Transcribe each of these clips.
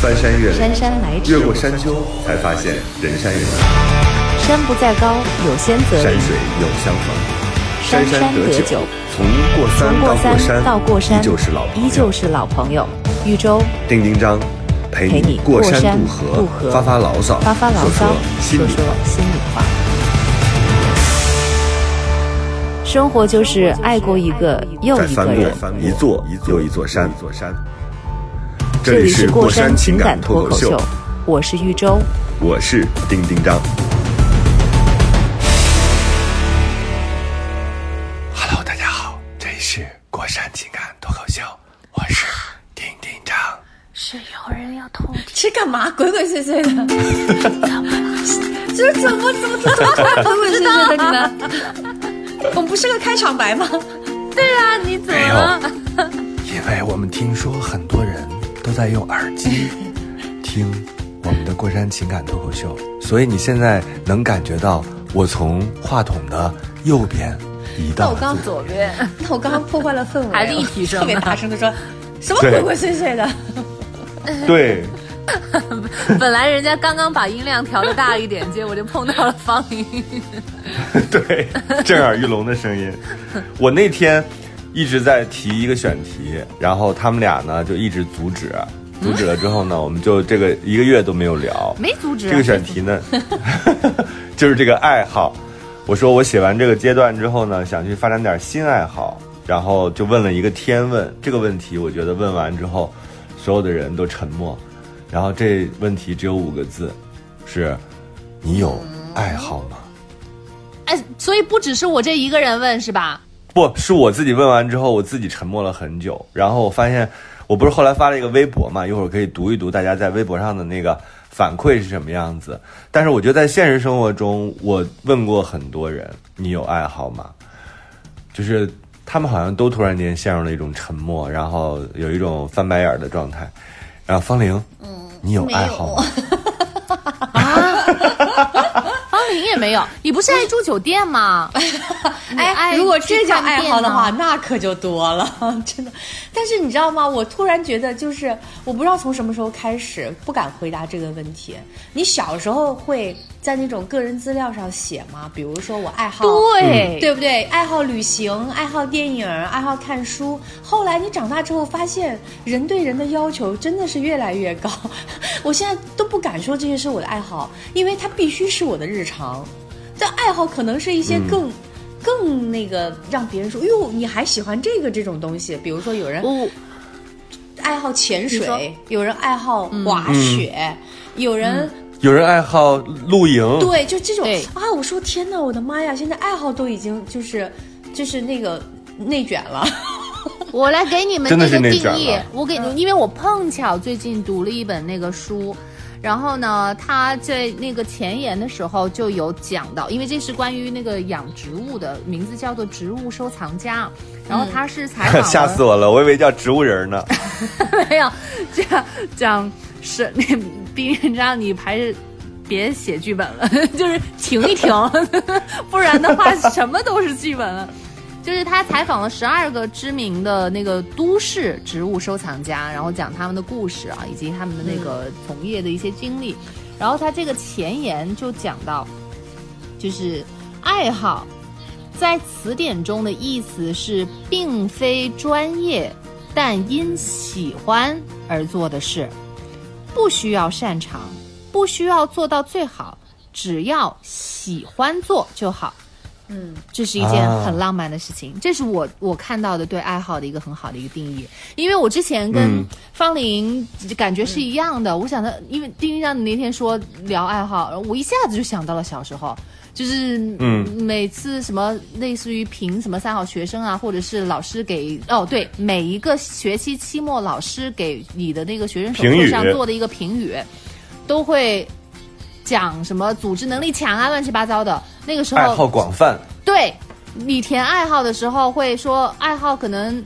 翻山越岭，姗姗来迟越过山丘，才发现人山人海，山不在高，有仙则灵。山水有相逢。山山得得酒，从过山从过山山到过山，依旧是老朋友依旧是老朋友。豫州丁丁张，陪陪你过山渡渡河，发发牢骚，发发牢骚，说心里说说心里话。生活就是爱过一个又一个人。过一座又一座山，一座山。这这里里是过山情感脱口秀，我是玉州。我是丁丁张。Hello，大家好，这里是过山情感脱口秀，我是丁丁张。是有人要偷听，这干嘛？鬼鬼祟祟的，这怎么？怎么？怎么？鬼鬼祟祟的？你们，我们不是个开场白吗？对啊，你怎么？了？因为我们听说很多人都在用耳机 听我们的过山情感脱口秀，所以你现在能感觉到我从话筒的右边移到那我刚了左边，那我刚刚破坏了氛围，还立体 声特别大声的说，什么鬼鬼祟祟的？对，本来人家刚刚把音量调的大一点，结果就碰到了方玲。对，震耳欲聋的声音。我那天一直在提一个选题，然后他们俩呢就一直阻止，阻止了之后呢，我们就这个一个月都没有聊。没阻止啊这个选题呢，就是这个爱好。我说我写完这个阶段之后呢，想去发展点新爱好，然后就问了一个天问这个问题。我觉得问完之后，所有的人都沉默。然后这问题只有五个字，是：你有爱好吗？哎，所以不只是我这一个人问是吧？不是我自己问完之后，我自己沉默了很久，然后我发现，我不是后来发了一个微博嘛，一会儿可以读一读大家在微博上的那个反馈是什么样子。但是我觉得在现实生活中，我问过很多人，你有爱好吗？就是他们好像都突然间陷入了一种沉默，然后有一种翻白眼的状态。然后方玲，嗯，你有爱好 吗？也没有，你不是爱住酒店吗？你哎，爱如果这叫爱好的话，那可就多了，真的。但是你知道吗？我突然觉得，就是我不知道从什么时候开始不敢回答这个问题。你小时候会在那种个人资料上写吗？比如说我爱好，对对不对？爱好旅行，爱好电影，爱好看书。后来你长大之后发现，人对人的要求真的是越来越高。我现在都不敢说这些是我的爱好，因为它必须是我的日常。但爱好可能是一些更、更那个让别人说，哟，你还喜欢这个这种东西？比如说有人爱好潜水，有人爱好滑雪，有人。有人爱好露营，对，就这种啊！我说天哪，我的妈呀！现在爱好都已经就是就是那个内卷了。我来给你们那个定义。我给，因为我碰巧最近读了一本那个书，然后呢，他在那个前言的时候就有讲到，因为这是关于那个养植物的，名字叫做《植物收藏家》，然后他是采访了 吓死我了，我以为叫植物人呢。没有这样讲是那冰云章，你还是别写剧本了，就是停一停，不然的话 什么都是剧本了。就是他采访了十二个知名的那个都市植物收藏家，然后讲他们的故事啊，以及他们的那个从业的一些经历。然后他这个前言就讲到，就是爱好，在词典中的意思是并非专业，但因喜欢而做的事，不需要擅长，不需要做到最好，只要喜欢做就好。嗯，这是一件啊很浪漫的事情，这是我我看到的对爱好的一个很好的一个定义。因为我之前跟嗯方玲感觉是一样的，我想的，因为丁丁让你那天说聊爱好，我一下子就想到了小时候。就是嗯。每次什么类似于评什么三好学生啊，或者是老师给哦对，每一个学期期末老师给你的那个学生手册上做的一个评语，都会讲什么组织能力强啊，乱七八糟的。那个时候爱好广泛，对你填爱好的时候会说爱好可能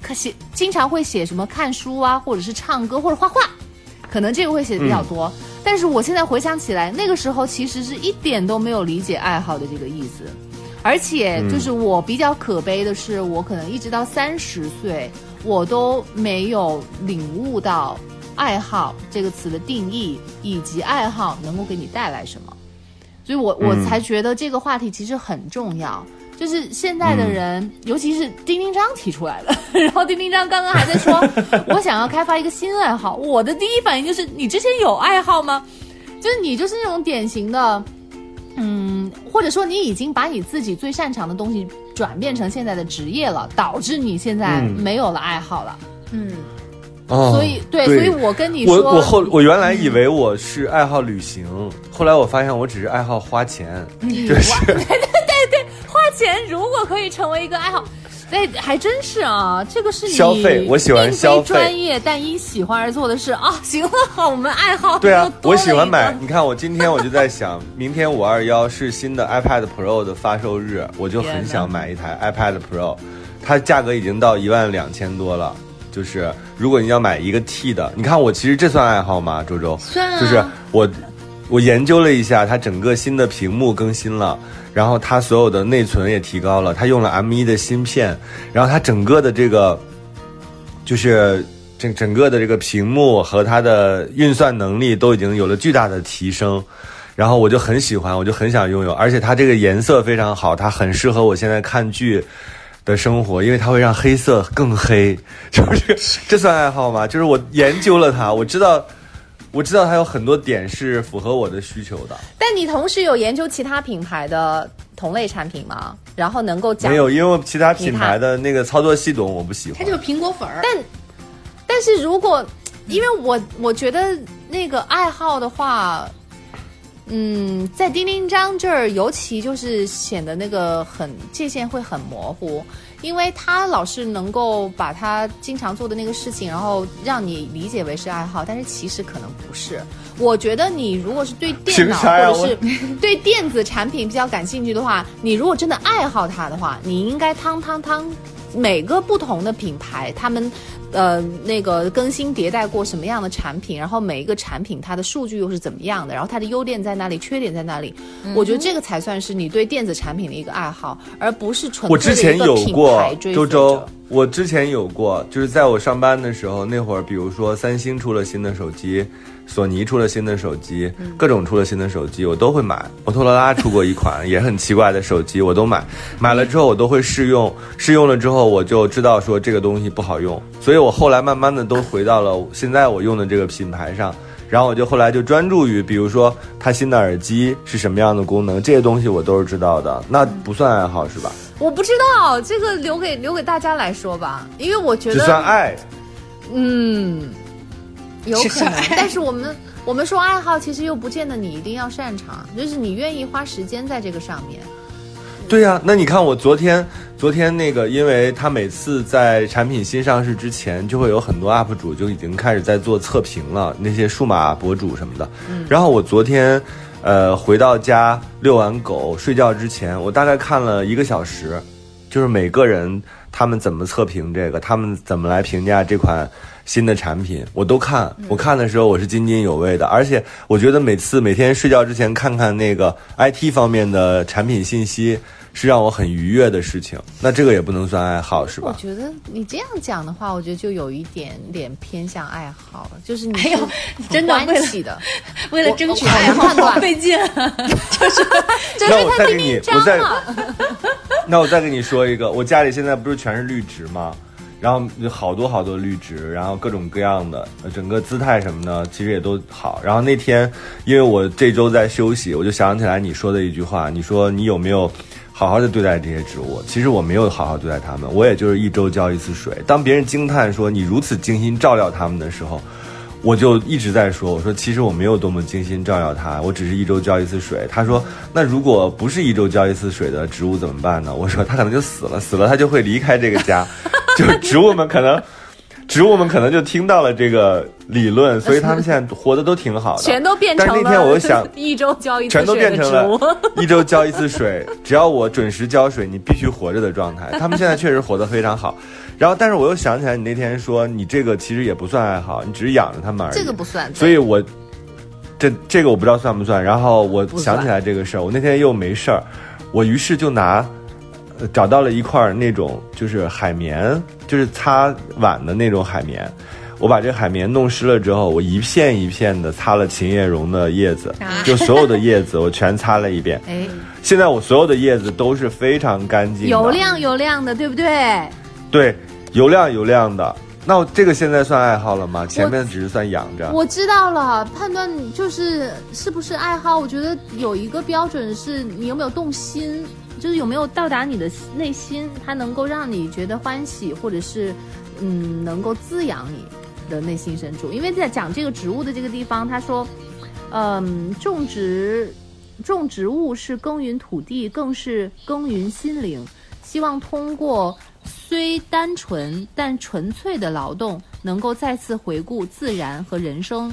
可写经常会写什么看书啊，或者是唱歌或者画画，可能这个会写的比较多。但是我现在回想起来，那个时候其实是一点都没有理解爱好的这个意思，而且就是我比较可悲的是，我可能一直到三十岁，我都没有领悟到爱好这个词的定义，以及爱好能够给你带来什么。所以我我嗯才觉得这个话题其实很重要。就是现在的人，尤其是丁丁章提出来的，然后丁丁章刚刚还在说，我想要开发一个新爱好。我的第一反应就是，你之前有爱好吗？就是你就是那种典型的，嗯，或者说你已经把你自己最擅长的东西转变成现在的职业了，导致你现在嗯没有了爱好了。嗯，哦所以对，所以我跟你说，我后我原来以为我是爱好旅行，后来我发现我只是爱好花钱，就是花钱如果可以成为一个爱好。哎，还真是啊，这个是你消费我喜欢消费专业但因喜欢而做的事啊。行了，好我们爱好对啊我喜欢买。你看，我今天我就在想，明天五二幺是新的 iPad Pro 的发售日，我就很想买一台 iPad Pro，它价格已经到一万两千多了。就是如果你要买一个 T 的，你看我其实这算爱好吗？周周，算啊就是我我研究了一下，它整个新的屏幕更新了，然后它所有的内存也提高了，它用了 M 1的芯片，然后它整个的这个就是整整个的这个屏幕和它的运算能力都已经有了巨大的提升。然后我就很喜欢，我就很想拥有，而且它这个颜色非常好，它很适合我现在看剧的生活，因为它会让黑色更黑，就是这算爱好吗？就是我研究了它，我知道，我知道它有很多点是符合我的需求的。但你同时有研究其他品牌的同类产品吗？然后能够讲没有，因为其他品牌的那个操作系统我不喜欢它就。是苹果粉儿。但但是如果，因为我我觉得那个爱好的话，嗯，在丁丁章这儿尤其就是显得那个很界限会很模糊，因为他老是能够把他经常做的那个事情，然后让你理解为是爱好，但是其实可能不是。我觉得你如果是对电脑或者是 对电子产品比较感兴趣的话，你如果真的爱好它的话，你应该汤汤汤每个不同的品牌，他们呃那个更新迭代过什么样的产品，然后每一个产品它的数据又是怎么样的，然后它的优点在哪里，缺点在哪里，我觉得这个才算是你对电子产品的一个爱好，而不是纯我粹之前有的一个品过牌追随周周者。，我之前有过，就是在我上班的时候，那会儿，比如说三星出了新的手机，索尼出了新的手机，嗯各种出了新的手机，我都会买。摩托罗拉出过一款 也很奇怪的手机，我都买。买了之后我都会试用，试用了之后我就知道说这个东西不好用，所以我后来慢慢的都回到了现在我用的这个品牌上。然后我就后来就专注于，比如说它新的耳机是什么样的功能，这些东西我都是知道的，那不算爱好是吧？我不知道这个留给留给大家来说吧，因为我觉只算得爱。嗯有可能，但是我们我们说爱好，其实又不见得你一定要擅长，就是你愿意花时间在这个上面。对呀、那你看我昨天，昨天那个，因为他每次在产品新上市之前，就会有很多 UP 主就已经开始在做测评了，那些数码博主什么的。然后我昨天，呃，回到家遛完狗睡觉之前，我大概看了一个小时，就是每个人他们怎么测评这个，他们怎么来评价这款新的产品，我都看。我看的时候我是津津有味的，而且我觉得每次每天睡觉之前看看那个 IT 方面的产品信息，是让我很愉悦的事情。那这个也不能算爱好，是吧？我觉得你这样讲的话，我觉得就有一点点偏向爱好了，就是你真的关系的，为了争取我爱好，我判断好费劲。这 那是他丁我再给你丁，我再。那我再跟你说一个，我家里现在不是全是绿植吗？然后有好多好多绿植，然后各种各样的，呃整个姿态什么的，其实也都好。然后那天，因为我这周在休息，我就想起来你说的一句话，你说你有没有好好的对待这些植物？其实我没有好好对待它们，我也就是一周浇一次水。当别人惊叹说你如此精心照料它们的时候，我就一直在说，我说其实我没有多么精心照料它，我只是一周浇一次水。他说，那如果不是一周浇一次水的植物怎么办呢？我说它可能就死了，死了它就会离开这个家，就植物们可能。植物们可能就听到了这个理论，所以他们现在活得都挺好的。全都变成了。但那天我又想，一周浇一次全都变成了。一周浇一次水，只要我准时浇水，你必须活着的状态。他们现在确实活得非常好。然后，但是我又想起来，你那天说你这个其实也不算爱好，你只是养着它们而已。这个不算，所以我这这个我不知道算不算。然后我想起来这个事儿，我那天又没事儿，我于是就拿。呃找到了一块那种就是海绵，就是擦碗的那种海绵，我把这海绵弄湿了之后，我一片一片的擦了琴叶榕的叶子啊，就所有的叶子我全擦了一遍。哎，现在我所有的叶子都是非常干净的，油亮油亮的，对不对？对，油亮油亮的。那我这个现在算爱好了吗？前面只是算养着。我知道了，判断就是是不是爱好，我觉得有一个标准是你有没有动心，就是有没有到达你的内心，它能够让你觉得欢喜，或者是嗯能够滋养你的内心深处。因为在讲这个植物的这个地方，他说，嗯，种植种植物是耕耘土地，更是耕耘心灵。希望通过虽单纯但纯粹的劳动，能够再次回顾自然和人生，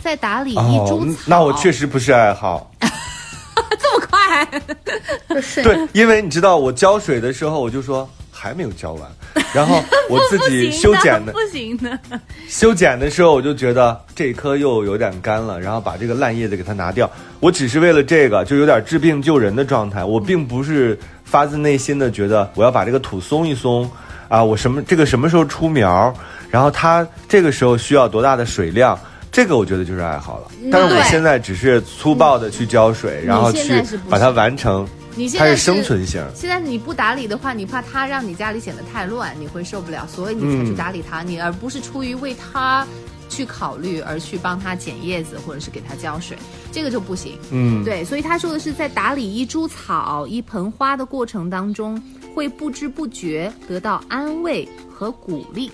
在打理一株草。哦那我确实不是爱好。快，对，因为你知道，我浇水的时候，我就说还没有浇完，然后我自己 修剪的不行的。修剪的时候，我就觉得这棵又有点干了，然后把这个烂叶子给它拿掉。我只是为了这个，就有点治病救人的状态。我并不是发自内心的觉得我要把这个土松一松啊，我什么这个什么时候出苗，然后它这个时候需要多大的水量。这个我觉得就是爱好了，但是我现在只是粗暴的去浇水，然后去把它完成，你现在它是生存型。现在你不打理的话，你怕它让你家里显得太乱，你会受不了，所以你才去嗯打理它，你而不是出于为它去考虑而去帮它剪叶子或者是给它浇水，这个就不行。嗯，对，所以他说的是在打理一株草、一盆花的过程当中，会不知不觉得到安慰和鼓励。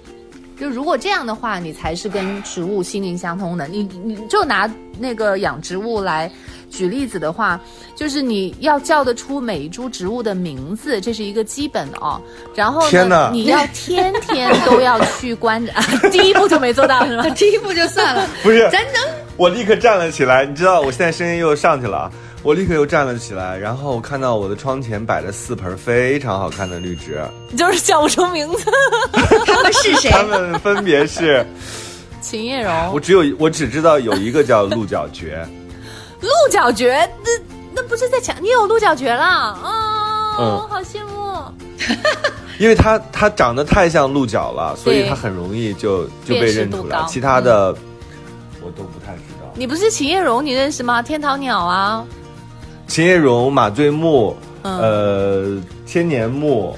就如果这样的话，你才是跟植物心灵相通的。你你就拿那个养植物来举例子的话，就是你要叫得出每一株植物的名字，这是一个基本的哦。然后天哪，呢你要天天都要去观察，第一步就没做到是吧？第一步就算了，不是，咱能我立刻站了起来，你知道我现在声音又上去了啊！我立刻又站了起来，然后我看到我的窗前摆了四盆非常好看的绿植，你就是叫不出名字。他们是谁？他们分别是，秦叶榕我、只有我只知道有一个叫鹿角蕨，鹿角蕨，那那不是在抢你有鹿角蕨了啊？嗯好羡慕。因为它它长得太像鹿角了，所以对它很容易就就被认出来。其他的、我都不太知道。你不是秦叶榕，你认识吗？天堂鸟啊，琴叶榕、马醉木、嗯呃千年木、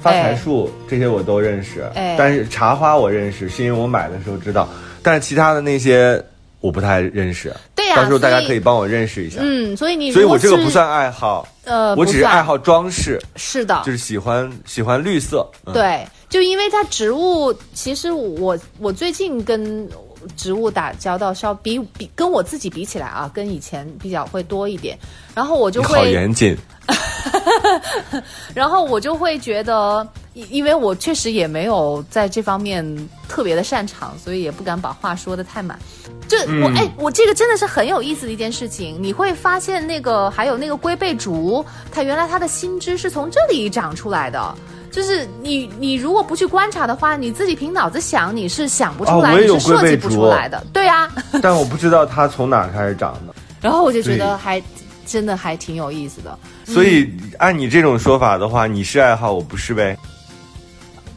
发财树、这些我都认识，哎但是茶花我认识，是因为我买的时候知道，但是其他的那些我不太认识。对呀到时候大家可以帮我认识一下。嗯，所以你所以我这个不算爱好，呃，我只是爱好装饰，是的，就是喜欢喜欢绿色。嗯、，对，就因为它植物，其实我我最近跟植物打交道稍比比跟我自己比起来啊，跟以前比较会多一点，然后我就会严谨。然后我就会觉得，因因为我确实也没有在这方面特别的擅长，所以也不敢把话说的太满。就我嗯哎，我这个真的是很有意思的一件事情。你会发现，那个还有那个龟背竹，它原来它的新枝是从这里长出来的。就是你你如果不去观察的话，你自己凭脑子想，你是想不出来，你是设计不出来的。对啊，但我不知道它从哪儿开始长的，然后我就觉得还真的还挺有意思的。所以按你这种说法的话，你是爱好，我不是呗？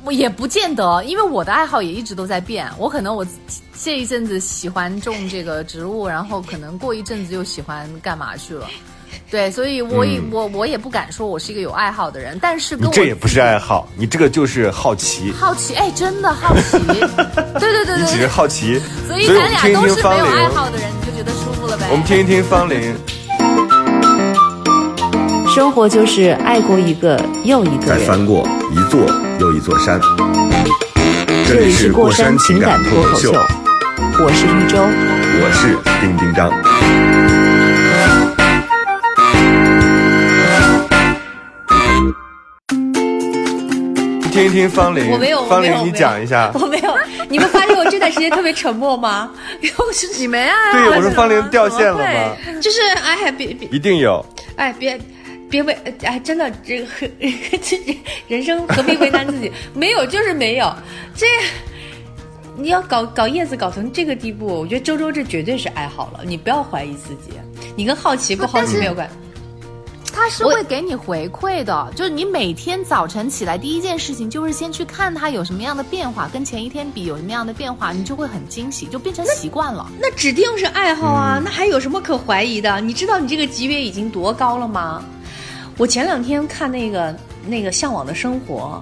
我也不见得，因为我的爱好也一直都在变。我可能我这一阵子喜欢种这个植物，然后可能过一阵子又喜欢干嘛去了。对，所以我也、嗯我我也不敢说我是一个有爱好的人，但是跟我这也不是爱好，你这个就是好奇，好奇，哎，真的好奇。对对对你只是对对，好奇。所以咱俩都是没有爱，好的人，你就觉得舒服了呗。我们听一听方玲生活就是爱过一个又一个人。再翻过一座又一座山。这里是过山情感脱口秀，我是一周。我是丁丁张。听一听方玲，我没有我方玲，你讲一下。我没有，你们发现我这段时间特别沉默吗？我是你没啊？对，我说方玲掉线了吗？就是哎别别一定有。哎别别为哎真的这个这 人生何必为难自己？没有就是没有，这你要搞搞叶子搞成这个地步，我觉得周周这绝对是爱好了，你不要怀疑自己，你跟好奇不好奇没有关。它是会给你回馈的，就是你每天早晨起来第一件事情就是先去看它有什么样的变化，跟前一天比有什么样的变化，你就会很惊喜，就变成习惯了。那指定是爱好啊，嗯那还有什么可怀疑的？你知道你这个级别已经多高了吗？我前两天看那个那个《向往的生活》，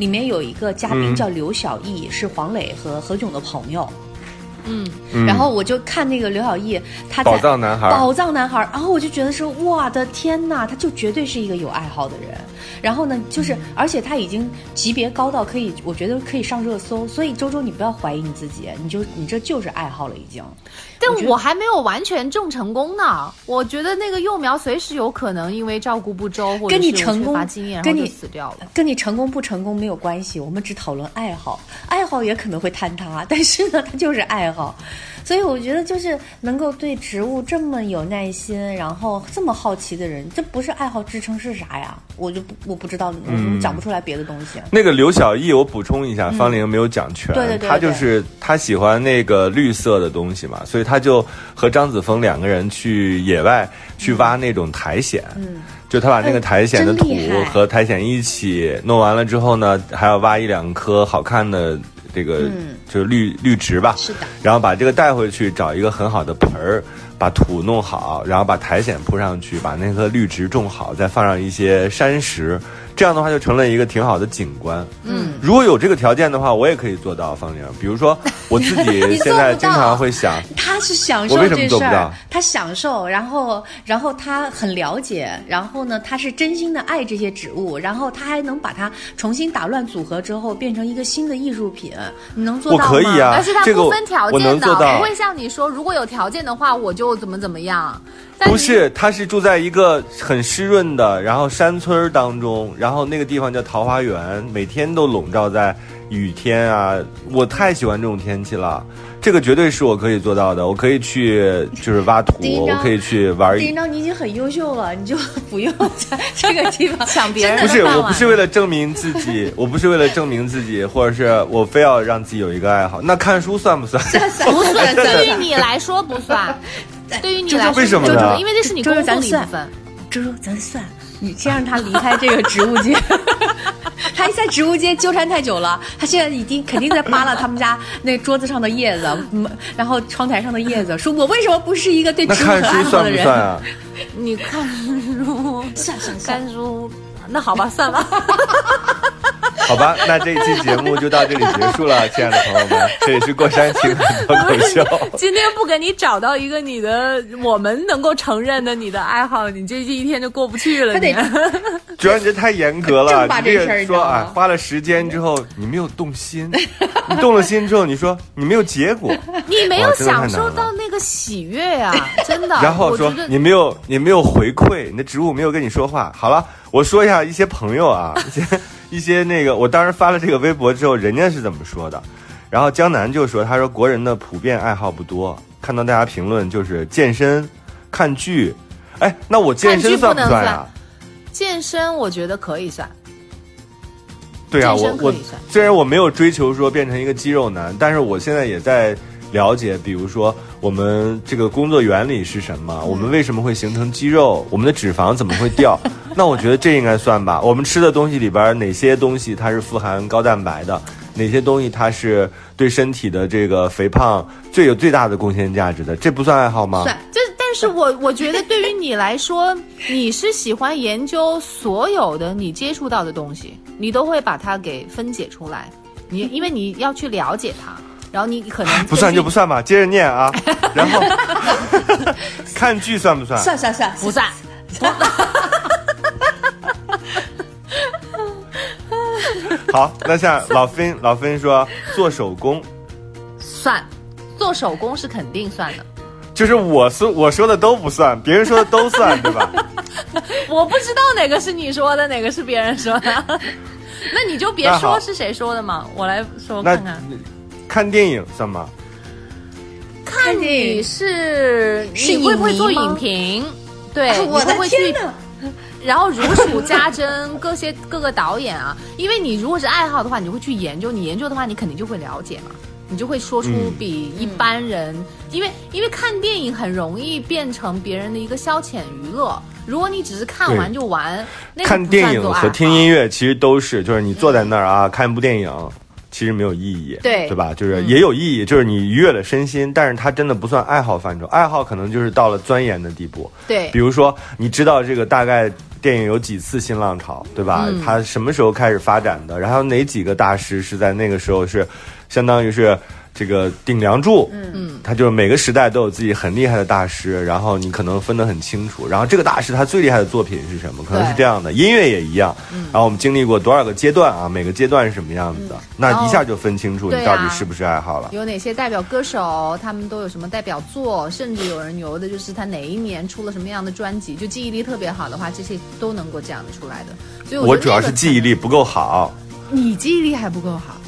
里面有一个嘉宾嗯叫刘晓毅，是黄磊和何炅的朋友。嗯，嗯然后我就看那个刘晓毅，他在宝藏男孩宝藏男孩，然后我就觉得说，我的天呐，他就绝对是一个有爱好的人。然后呢，就是而且他已经级别高到可以，我觉得可以上热搜。所以周周，你不要怀疑你自己，你就你这就是爱好了已经。但我我还没有完全种成功呢。我觉得那个幼苗随时有可能因为照顾不周或者跟你是缺成功乏经验，然跟你后死掉了。跟你成功不成功没有关系，我们只讨论爱好，爱好也可能会坍塌，但是呢，它就是爱好，所以我觉得就是能够对植物这么有耐心，然后这么好奇的人，这不是爱好支撑是啥呀？我就不我不知道，我嗯。讲不出来别的东西。那个刘晓艺，我补充一下，方玲没有讲全，嗯。对对对他就是他喜欢那个绿色的东西嘛，所以他就和张子枫两个人去野外去挖那种苔藓，嗯，就他把那个苔藓的土和苔藓一起弄完了之后呢，还要挖一两颗好看的这个嗯。就是绿绿植吧，是的，然后把这个带回去，找一个很好的盆儿，把土弄好，然后把苔藓铺上去，把那棵绿植种好，再放上一些山石，这样的话就成了一个挺好的景观。嗯，如果有这个条件的话，我也可以做到方玲。比如说 我自己现在经常会想，他是享受这事儿他享受，然后然后他很了解，然后呢，他是真心的爱这些植物，然后他还能把它重新打乱组合之后变成一个新的艺术品，你能做到吗？可以啊而且他不分条件的，能做到不会像你说，如果有条件的话，我就怎么怎么样。不是，他是住在一个很湿润的，然后山村儿当中，然后那个地方叫桃花源，每天都笼罩在雨天啊。我太喜欢这种天气了，这个绝对是我可以做到的。我可以去就是挖土，我可以去玩一。丁章，你已经很优秀了，你就 不用在这个地方抢别人不是，我不是为了证明自己，我不是为了证明自己，或者是我非要让自己有一个爱好。那看书算不算？不算，算对于你来说不算。对于你来说，为什么呢就是因为这是你周周工作的咱算一部分。周周，咱算，你先让他离开这个植物界。他在植物界纠缠太久了，他现在已经肯定在扒拉他们家那桌子上的叶子，嗯，然后窗台上的叶子，说我为什么不是一个对植物很爱好的人？算不算啊？你看书，算算算，看书，那好吧，算了。好吧，那这一期节目就到这里结束了，亲爱的朋友们，这里是过山情感脱口秀。今天不给你找到一个你的我们能够承认的你的爱好，你这这一天就过不去了。他得你 主要你这太严格了，这这事说啊，花了时间之后你没有动心，你动了心之后你说你没有结果，你没有享受到那个喜悦啊，真的。然后说你没有你没有回馈，你的植物没有跟你说话。好了，我说一下一些朋友啊，一些一些那个，我当时发了这个微博之后，人家是怎么说的？然后江南就说，他说国人的普遍爱好不多，看到大家评论就是健身、看剧。哎，那我健身算不能算算呀？健身，我觉得可以算。对啊，我我虽然我没有追求说变成一个肌肉男，但是我现在也在了解，比如说我们这个工作原理是什么，我们为什么会形成肌肉，我们的脂肪怎么会掉？那我觉得这应该算吧。我们吃的东西里边哪些东西它是富含高蛋白的，哪些东西它是对身体的这个肥胖最有最大的贡献价值的，这不算爱好吗？算就是，但是我我觉得对于你来说，你是喜欢研究所有的你接触到的东西，你都会把它给分解出来。你因为你要去了解它，然后你可能不算就不算吧，接着念啊。然后看剧算不算？算算算，不算。好，那像老芬老芬说做手工。算，做手工是肯定算的。就是我说我说的都不算，别人说的都算，对吧？我不知道哪个是你说的，哪个是别人说的。那你就别说是谁说的嘛，我来说那看看。看电影算吗？看你是是你会不会做影评？对，啊我会去？天哪！然后如数家珍各些各个导演啊，因为你如果是爱好的话，你就会去研究，你研究的话，你肯定就会了解嘛，你就会说出嗯比一般人，因为因为看电影很容易变成别人的一个消遣娱乐，如果你只是看完就完，那个看电影和听音乐其实都是，就是你坐在那儿啊，看一部电影。其实没有意义，对对吧？就是也有意义，就是你愉悦了身心，但是它真的不算爱好范畴。爱好可能就是到了钻研的地步，对比如说你知道这个大概电影有几次新浪潮，对吧？嗯它什么时候开始发展的？然后哪几个大师是在那个时候是，相当于是这个顶梁柱，嗯，他就是每个时代都有自己很厉害的大师，然后你可能分得很清楚。然后这个大师他最厉害的作品是什么？可能是这样的，音乐也一样。然后我们经历过多少个阶段啊？每个阶段是什么样子的？那一下就分清楚你到底是不是爱好了。有哪些代表歌手，他们都有什么代表作，甚至有人牛的就是他哪一年出了什么样的专辑，就记忆力特别好的话，这些都能够讲得出来的。所以我主要是记忆力不够好，你记忆力还不够好，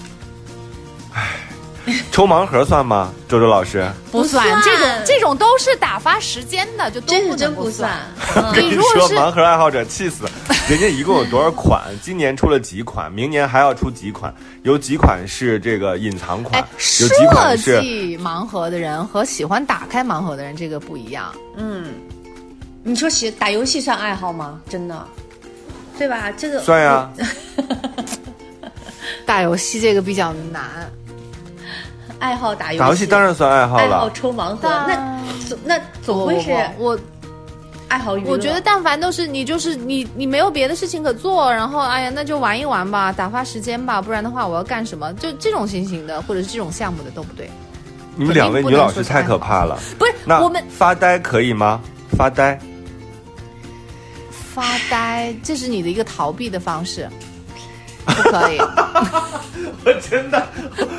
抽盲盒算吗？周周老师，不算算这种这种都是打发时间的，就都真是不不算。你如果说是盲盒爱好者气死，人家一共有多少款？今年出了几款？明年还要出几款？有几款是这个隐藏款哎，，有设几款是计盲盒的人和喜欢打开盲盒的人这个不一样。嗯，你说喜打游戏算爱好吗？真的，对吧？这个算呀。打游戏这个比较难，爱好打游戏，打游戏当然算爱好了爱好。抽盲盒，那总那总会是我我爱好娱乐。我觉得，但凡都是你，就是你，你没有别的事情可做，然后哎呀，那就玩一玩吧，打发时间吧，不然的话，我要干什么？就这种情形的，或者是这种项目的都不对。你们两位女老师太可怕了。不是那我们发呆可以吗？发呆，发呆，这是你的一个逃避的方式，不可以。我真的，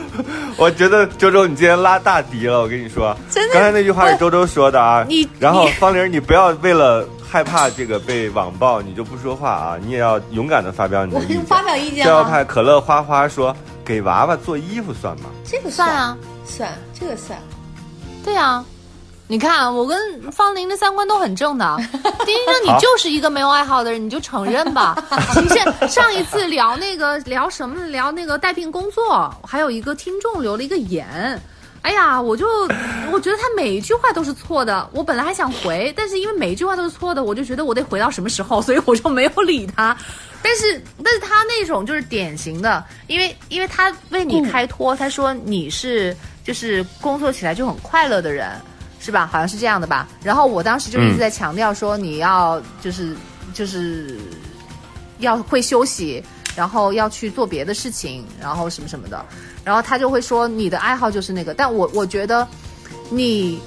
我觉得周周你今天拉大敌了。我跟你说，真的刚才那句话是周周说的啊。你然后方玲，你不要为了害怕这个被网暴，你就不说话啊！你也要勇敢的发表你的我意见。发表意见逍遥吗？派可乐花花说：“给娃娃做衣服算吗这个算啊，算这个算。对啊。你看，我跟方玲的三观都很正的。丁丁生，你就是一个没有爱好的人，你就承认吧。你现上一次聊那个聊什么？聊那个带病工作，还有一个听众留了一个言。哎呀，我就我觉得他每一句话都是错的。我本来还想回，但是因为每一句话都是错的，我就觉得我得回到什么时候，所以我就没有理他。但是，但是他那种就是典型的，因为因为他为你开脱，他说你是就是工作起来就很快乐的人。是吧？好像是这样的吧。然后我当时就一直在强调说，你要就是、就是要会休息，然后要去做别的事情，然后什么什么的。然后他就会说，你的爱好就是那个。但我我觉得你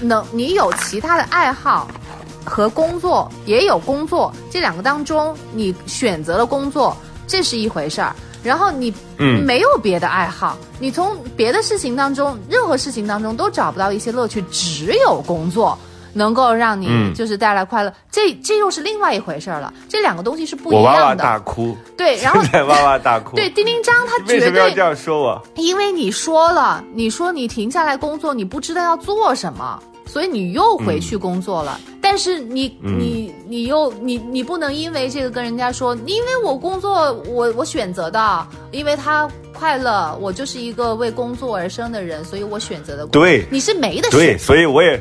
能你有其他的爱好和工作，也有工作，这两个当中你选择了工作，这是一回事儿。然后你嗯没有别的爱好，你从别的事情当中，任何事情当中都找不到一些乐趣，只有工作能够让你嗯就是带来快乐，这这又是另外一回事儿了。这两个东西是？”不一我哇哇样的。大哭，对，然后在哇哇大哭。对丁丁张他绝对什么要这样说我？因为你说了，你说你停下来工作，你不知道要做什么，所以你又回去工作了。但是你嗯你你又你你不能因为这个跟人家说，因为我工作我我选择的，因为他快乐，我就是一个为工作而生的人，所以我选择的工作。对你是没得对，选。所以我也，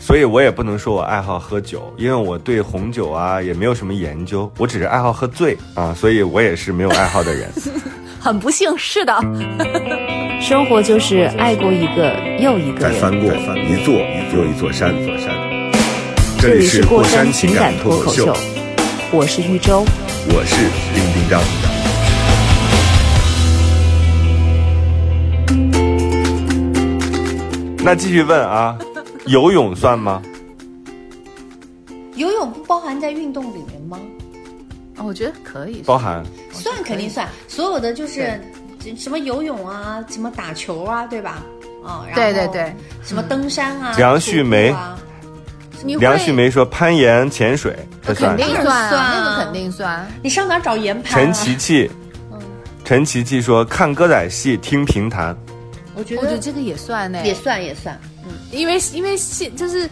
所以我也不能说我爱好喝酒，因为我对红酒啊也没有什么研究，我只是爱好喝醉啊，所以我也是没有爱好的人。很不幸，是的。生活就是爱过一个又一个人。再翻过一座又一座山，一座山。这这里里是过山山情情感感脱口秀脱口秀，，我是玉州。我是丁丁张。那继续问啊，游泳算吗？游泳不包含在运动里面吗？我觉得可以。包含算肯定算，所有的就是什么游泳啊，什么打球啊，对吧？哦、对对对，什么登山啊，梁旭梅啊，梁旭梅说攀岩、潜水，这肯定算那个肯定算。你上哪找岩盘、啊？陈琪琪，陈琪琪说看歌仔戏、听评弹，我觉得我觉得这个也算呢，也算也算，嗯，因为因为兴就是，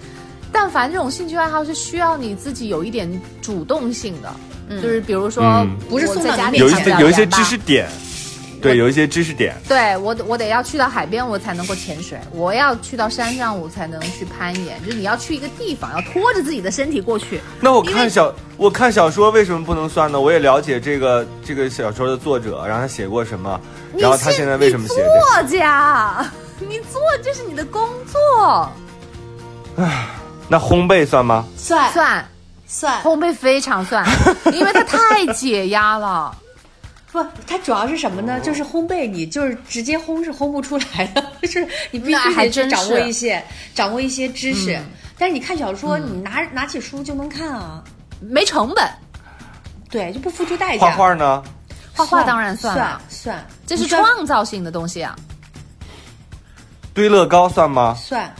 但凡这种兴趣爱好是需要你自己有一点主动性的，就是比如说，嗯不是送到家里有一些有一些知识点，对，有一些知识点。对我得我得要去到海边，我才能够潜水；我要去到山上，我才能去攀岩。就是你要去一个地方，要拖着自己的身体过去。那我看小我看小说为什么不能算呢？我也了解这个这个小说的作者，然后他写过什么，然后他现在为什么写？作家，你做这是你的工作，唉那烘焙算吗？算算算烘焙非常算，因为它太解压了。不，它主要是什么呢？就是烘焙，你就是直接烘是烘不出来的，就是你必须还真得去掌握一些掌握一些知识。嗯但是你看小说，你拿拿起书就能看啊，没成本，对，就不付出代价。画画呢？画画当然算算了，算，这是创造性的东西啊，堆乐高算吗？算，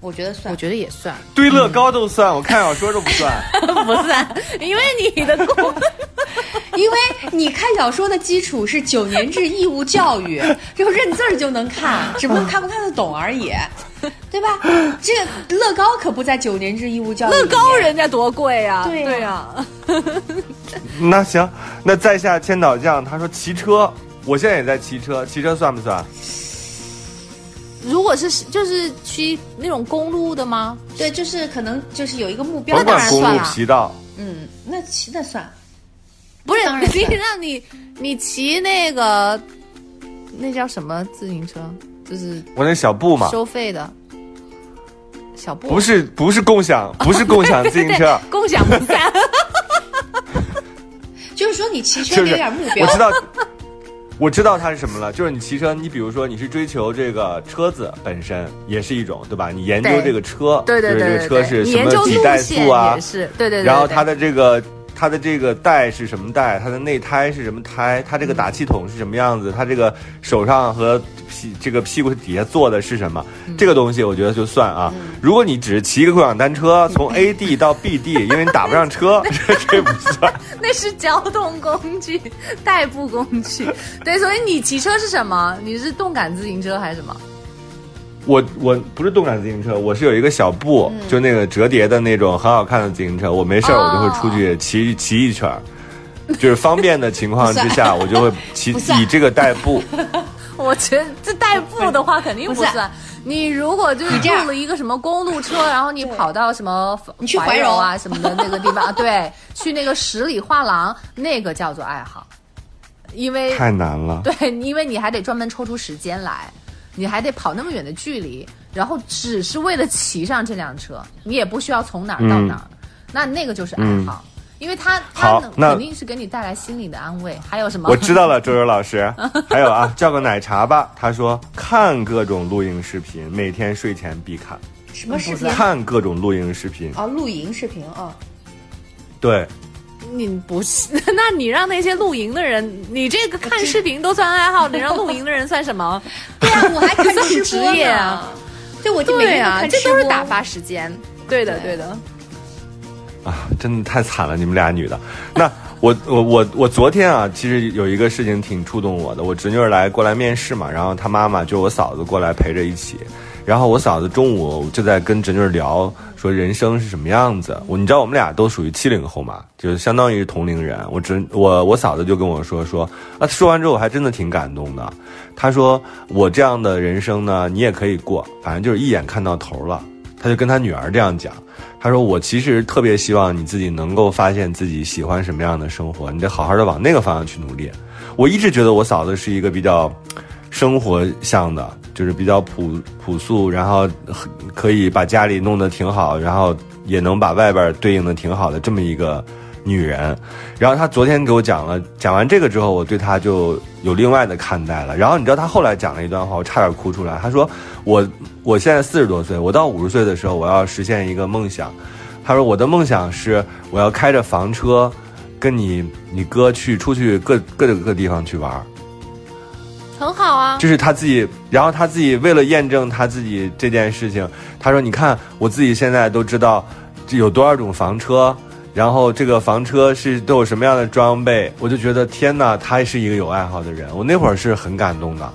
我觉得算。我觉得也算，堆乐高都算，我看小说都不算。不算，因为你的工 因为你看小说的基础是九年制义务教育，就认字儿就能看，只不过看不看得懂而已，对吧？这个乐高可不在九年制义务教育。乐高人家多贵啊，对呀对呀，那行，那在下千岛酱他说骑车，我现在也在骑车，骑车算不算？如果是就是去那种公路的吗？对，就是可能就是有一个目标甭当管公路然算了皮道，嗯，那骑的算。不是当然，你让你你骑那个那叫什么自行车，就是我那小布嘛，收费的小布，不是不是共享，不是共享自行车，共享不散。就是说你骑车有点目标。我知道，我知道它是什么了，就是你骑车，你比如说你是追求这个车子本身也是一种，对吧？你研究这个车，对对就是这个车是什么几代速啊也，是，对对对。对然后它的这个它的这个带是什么带，它的内胎是什么胎，它这个打气筒是什么样子，它这个手上和屁这个屁股底下坐的是什么，嗯这个东西我觉得就算啊。如果你只是骑一个共享单车从 A 地到 B 地，因为你打不上车，这 这不算。那是交通工具，代步工具。对，所以你骑车是什么？你是动感自行车还是什么？我我不是动感自行车，我是有一个小布，就那个折叠的那种很好看的自行车。我没事儿哦我就会出去骑 骑一圈儿，就是方便的情况之下，我就会骑以这个代步。我觉得这代步的话肯定不不算。你如果就是这样租了一个什么公路车，然后你跑到什么你去怀怀柔啊什么的那个地方，啊对，去那个十里画廊，那个叫做爱好，因为太难了。对，因为你还得专门抽出时间来，你还得跑那么远的距离，然后只是为了骑上这辆车，你也不需要从哪儿到哪儿，那那个就是爱好，因为它它能好那肯定是给你带来心理的安慰。还有什么？我知道了，周周老师。还有啊，叫个奶茶吧。他说看各种露营视频，每天睡前必看。什么视频？看各种露营视频，哦，露营视频啊。对，你不是？那你让那些露营的人，你这个看视频都算爱好，你让露营的人算什么？对啊，我还看算吃播职业啊呢。对，我就每对啊，天都看这都是打发时间。对的，对的。啊，真的太惨了，你们俩女的。那我我我我昨天啊，其实有一个事情挺触动我的。我侄女儿来过来面试嘛，然后她妈妈就我嫂子过来陪着一起，然后我嫂子中午就在跟侄女聊，说人生是什么样子。我你知道我们俩都属于七零后嘛，就相当于同龄人。我侄我我嫂子就跟我说说啊，说完之后我还真的挺感动的。她说我这样的人生呢，你也可以过，反正就是一眼看到头了。她就跟她女儿这样讲。他说：“我其实特别希望你自己能够发现自己喜欢什么样的生活，你得好好的往那个方向去努力。”我一直觉得我嫂子是一个比较生活向的，就是比较朴朴素，然后可以把家里弄得挺好，然后也能把外边对应的挺好的这么一个女人。然后她昨天给我讲了，讲完这个之后，我对她就有另外的看待了。然后你知道她后来讲了一段话，我差点哭出来。她说：“我我现在四十多岁，我到五十岁的时候，我要实现一个梦想。”她说：“我的梦想是我要开着房车，跟你你哥去出去各各个地方去玩。”很好啊。就是他自己，然后他自己为了验证他自己这件事情，他说：“你看，我自己现在都知道有多少种房车，然后这个房车是都有什么样的装备。”我就觉得天哪，他是一个有爱好的人。我那会儿是很感动的。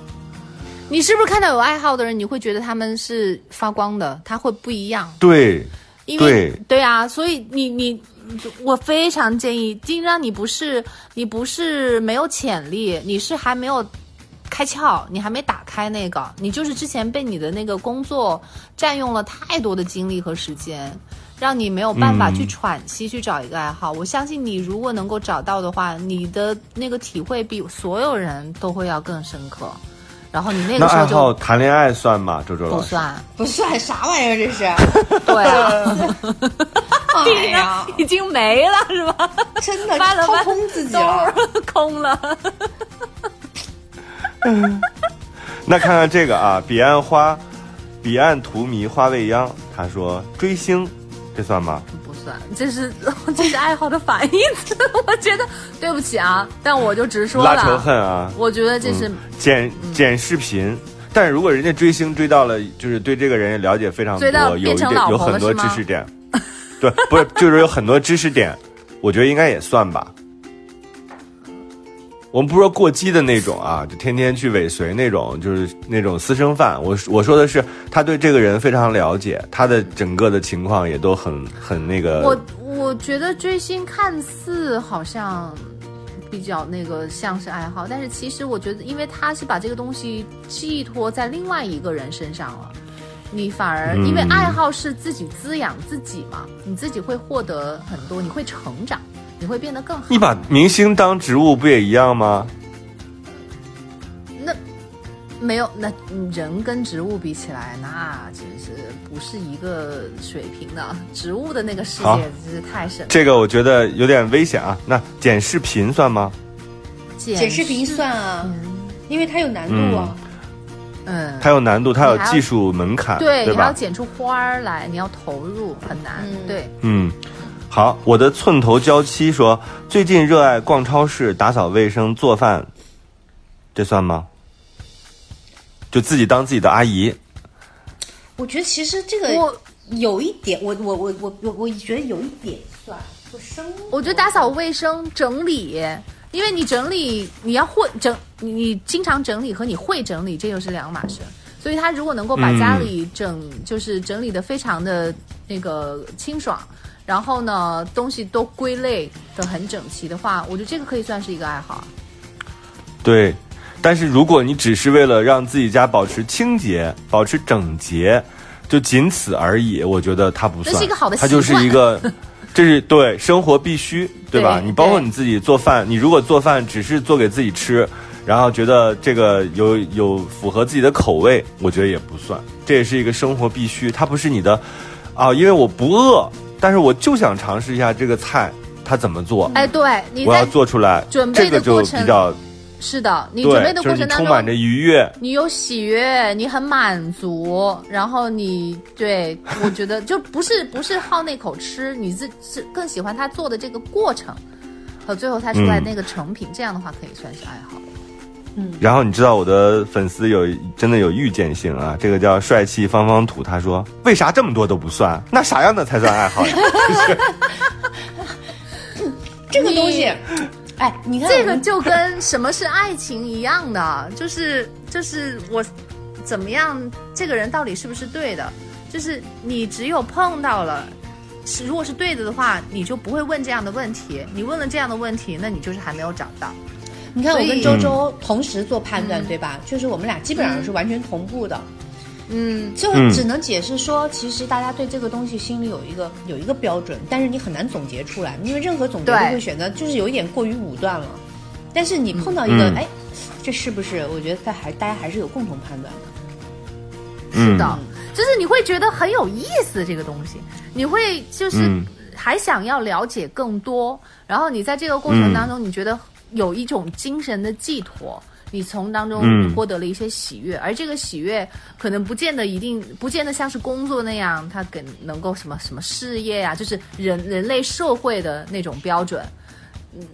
你是不是看到有爱好的人，你会觉得他们是发光的，他会不一样？对，因为对啊，所以你你我非常建议，既然你不是你不是没有潜力，你是还没有开窍，你还没打开那个，你就是之前被你的那个工作占用了太多的精力和时间，让你没有办法去嗯喘息，去找一个爱好。我相信你如果能够找到的话，你的那个体会比所有人都会要更深刻。然后你那那个时候爱好就谈恋爱算吗？周周老师，不算，不算啥玩意儿，这是。对啊，哎呀，已经没了是吧？真的翻了翻掏空自己兜了儿。空了。那看看这个啊，彼岸花，彼岸荼蘼花未央，他说追星，这算吗？不算，这是 这是爱好的反义词。我觉得对不起啊，但我就直说了拉仇。恨啊，我觉得这是、剪剪视频。但是如果人家追星追到了，就是对这个人也了解非常多，有有很多知识点，对，不是就是有很多知识点，我觉得应该也算吧。我们不是说过激的那种啊，就天天去尾随那种，就是那种私生饭。我我说的是，他对这个人非常了解，他的整个的情况也都很很那个。我我觉得追星看似好像比较那个像是爱好，但是其实我觉得，因为他是把这个东西寄托在另外一个人身上了。你反而嗯因为爱好是自己滋养自己嘛，你自己会获得很多，你会成长，你会变得更好。你把明星当植物不也一样吗？那没有，那人跟植物比起来，那真是不是一个水平的。植物的那个世界真是太神了。这个我觉得有点危险啊。那剪视频算吗？剪剪视频算啊，因为它有难度啊。嗯，它有难度，它有技术门槛，对，对你还要？剪出花儿来，你要投入，很难。嗯对，嗯，好，我的寸头娇妻说，最近热爱逛超市、打扫卫生、做饭，这算吗？就自己当自己的阿姨，我觉得其实这个我有一点，我我我我我我觉得有一点算，就生活。我觉得打扫卫生、整理，因为你整理，你要会整，你你经常整理和你会整理，这又是两码事。所以他如果能够把嗯家里整，就是整理的非常的那个清爽，然后呢东西都归类的很整齐的话，我觉得这个可以算是一个爱好。对。但是如果你只是为了让自己家保持清洁、保持整洁，就仅此而已，我觉得它不算。这是一个好的它就是一个，这是对生活必须，对吧？对你包括你自己做饭，你如果做饭只是做给自己吃，然后觉得这个有有符合自己的口味，我觉得也不算。这也是一个生活必须，它不是你的啊，因为我不饿，但是我就想尝试一下这个菜它怎么做，哎，对，你我要做出来，准备这个就的过程比较是的，你准备的过程当中，充满着愉悦。你有喜悦，你很满足，然后你对我觉得就不是不是好那口吃，你是是更喜欢他做的这个过程和最后他出来嗯那个成品，这样的话可以算是爱好。然后你知道我的粉丝有真的有预见性啊，这个叫帅气方方土，他说为啥这么多都不算？那啥样的才算爱好呀？这个东西，哎，你看这个就跟什么是爱情一样的，就是就是我怎么样，这个人到底是不是对的？就是你只有碰到了，是如果是对的的话，你就不会问这样的问题。你问了这样的问题，那你就是还没有找到。你看我跟周周同时做判断，嗯。对吧？就是我们俩基本上是完全同步的，嗯，就嗯。只能解释说，其实大家对这个东西心里有一个有一个标准，但是你很难总结出来，因为任何总结都会选择就是有一点过于武断了。但是你碰到一个，嗯。哎，这是不是？我觉得他还大家还是有共同判断的。是，的，就是你会觉得很有意思这个东西，你会就是嗯。还想要了解更多，然后你在这个过程当中，你觉得有一种精神的寄托。你从当中嗯获得了一些喜悦，而这个喜悦可能不见得一定，不见得像是工作那样，它给能够什么什么事业呀、就是人人类社会的那种标准。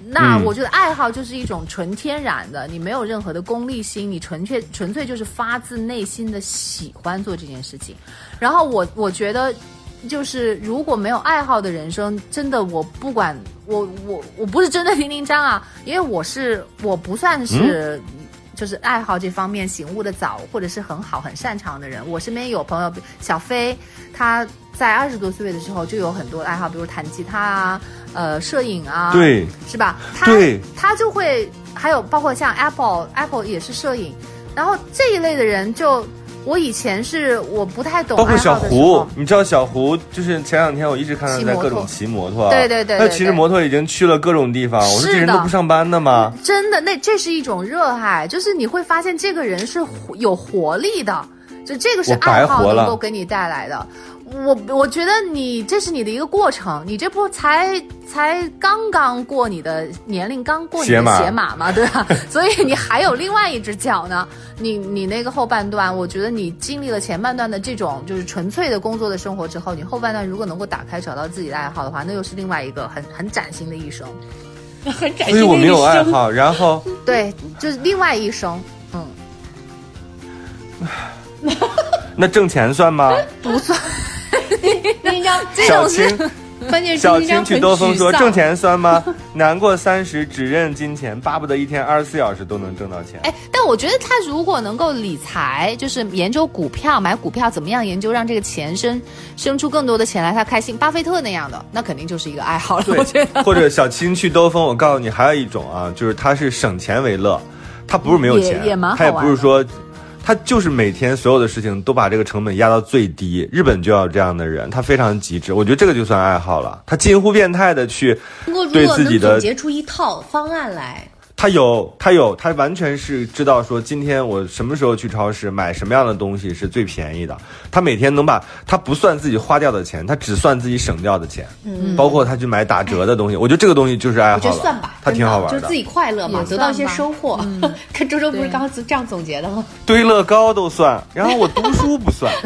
那嗯我觉得爱好就是一种纯天然的，你没有任何的功利心，你纯粹纯粹就是发自内心的喜欢做这件事情。然后我我觉得，就是如果没有爱好的人生，真的我不管我我我不是针对林林张啊，因为我是我不算是。就是爱好这方面醒悟的早，或者是很好很擅长的人。我身边有朋友，小飞，他在二十多岁的时候就有很多爱好，比如弹吉他啊，呃，摄影啊，对，是吧？他对他就会还有包括像 Apple，Apple 也是摄影，然后这一类的人就。我以前是我不太懂，包括小胡，你知道小胡就是前两天我一直看他在各种骑摩托对对对他骑着摩托已经去了各种地方。我说这人都不上班的吗？真的，那这是一种热爱，就是你会发现这个人是有活力的，就这个是爱好能够给你带来的。我我觉得你这是你的一个过程，你这不才才刚刚过你的年龄，刚过你的鞋码嘛，对吧？所以你还有另外一只脚呢。你你那个后半段，我觉得你经历了前半段的这种就是纯粹的工作的生活之后，你后半段如果能够打开找到自己的爱好的话，那又是另外一个很很崭新的一生。很崭新的所以我没有一生。爱好，然后 对，就是另外一生。嗯，那挣钱算吗？不算。丁章，这小种是青，关键是小青去兜风说挣钱酸吗？难过三十，只认金钱，巴不得一天二十四小时都能挣到钱。哎，但我觉得他如果能够理财，就是研究股票、买股票，怎么样研究让这个钱生生出更多的钱来，他开心。巴菲特那样的，那肯定就是一个爱好了。我觉得 或者小青去兜风，我告诉你，还有一种啊，就是他是省钱为乐，他不是没有也钱，也蛮好他也不是说，他就是每天所有的事情都把这个成本压到最低。日本就要这样的人，他非常极致，我觉得这个就算爱好了。他近乎变态的去，对自己的总结出一套方案来，他有他有他完全是知道说今天我什么时候去超市买什么样的东西是最便宜的。他每天能把他不算自己花掉的钱，他只算自己省掉的钱，嗯，包括他去买打折的东西。我觉得这个东西就是爱我觉好了，得算吧，他挺好玩的的就是自。己快乐嘛，得到一些收获。看周周不是刚刚这样总结的吗？堆乐高都算，然后我读书不算。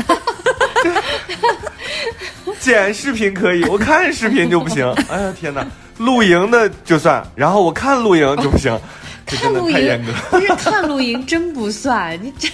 剪视频可以，我看视频就不行。哎呀天哪，露营的就算，然后我看露营就不行，这真的看露太严格。营不是看露营真不算，你这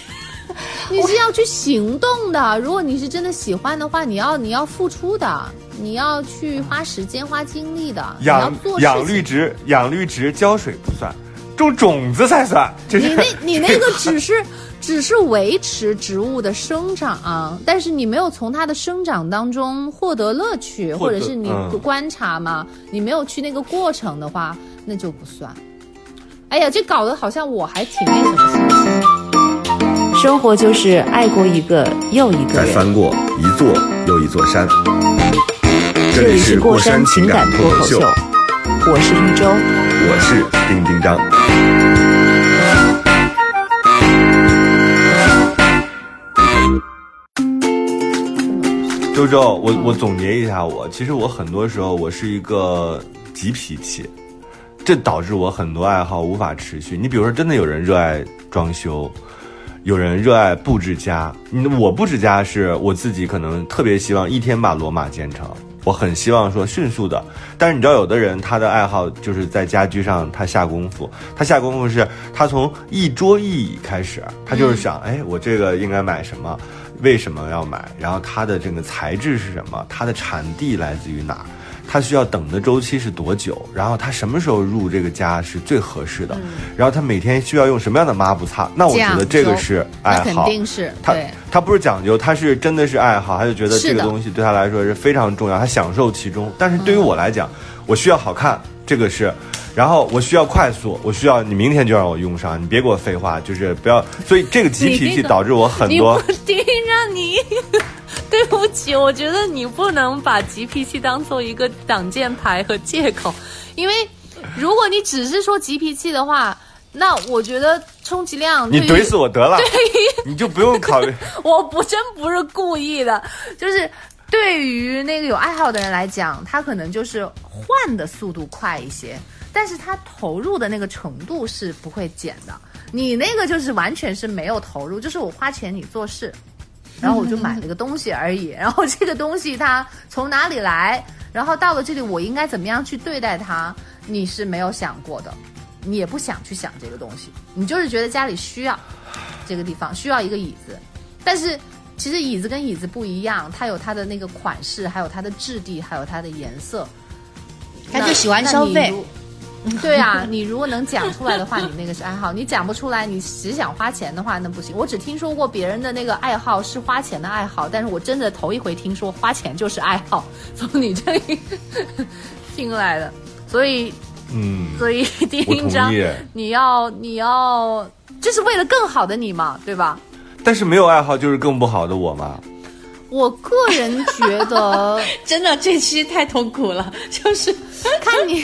你是要去行动的。如果你是真的喜欢的话，你要你要付出的，你要去花时间花精力的，你要养做事养绿情。植，养绿植浇水不算，种种子才算。这是你那你那个只是只是维持植物的生长，但是你没有从它的生长当中获得乐趣，或者是你嗯观察嘛，你没有去那个过程的话，那就不算。哎呀，这搞得好像我还挺那什么。生活就是爱过一个又一个人。再翻过一座又一座山。这里是过山情感脱口秀，我是一周。我是丁丁张。周周，我我总结一下我，其实我很多时候我是一个急脾气，这导致我很多爱好无法持续。你比如说，真的有人热爱装修，有人热爱布置家，我布置家是我自己可能特别希望一天把罗马建成。我很希望说迅速的，但是你知道，有的人他的爱好就是在家居上他下功夫，他下功夫是他从一桌一椅开始，他就是想，哎，我这个应该买什么，为什么要买，然后它的这个材质是什么，它的产地来自于哪儿，它需要等的周期是多久，然后它什么时候入这个家是最合适的，然后它每天需要用什么样的抹布擦，那我觉得这个是爱好肯好，定是他对。他不是讲究，他是真的是爱好，他就觉得这个东西对他来说是非常重要，他享受其中。但是对于我来讲，我需要好看，这个是，然后我需要快速，我需要你明天就让我用上，你别给我废话，就是不要。所以这个急脾气导致我很你多不听让你，对不起，我觉得你不能把急脾气当做一个挡箭牌和借口，因为如果你只是说急脾气的话，那我觉得充其量你怼死我得了，对 你就不用考虑。我不真不是故意的，就是对于那个有爱好的人来讲，他可能就是换的速度快一些，但是他投入的那个程度是不会减的。你那个就是完全是没有投入，就是我花钱你做事，然后我就买了个东西而已，然后这个东西它从哪里来，然后到了这里我应该怎么样去对待它，你是没有想过的，你也不想去想这个东西，你就是觉得家里需要这个地方需要一个椅子，但是其实椅子跟椅子不一样，它有它的那个款式，还有它的质地，还有它的颜色。那他就喜欢消费。对啊，你如果能讲出来的话，你那个是爱好；你讲不出来，你只想花钱的话，那不行。我只听说过别人的那个爱好是花钱的爱好，但是我真的头一回听说花钱就是爱好，从你这里听来的。所以，嗯，所以第我一章。你要你要这是为了更好的你嘛，对吧？但是没有爱好就是更不好的我嘛。我个人觉得，真的这期太痛苦了，就是看你，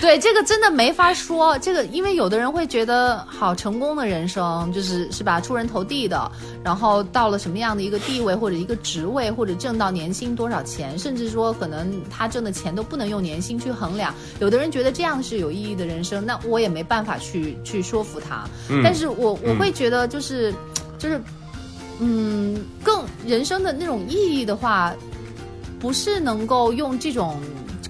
对这个真的没法说。这个因为有的人会觉得，好成功的人生就是是吧，出人头地的，然后到了什么样的一个地位或者一个职位，或者挣到年薪多少钱，甚至说可能他挣的钱都不能用年薪去衡量。有的人觉得这样是有意义的人生，那我也没办法去去说服他。但是我我会觉得就是就是。嗯，更人生的那种意义的话，不是能够用这种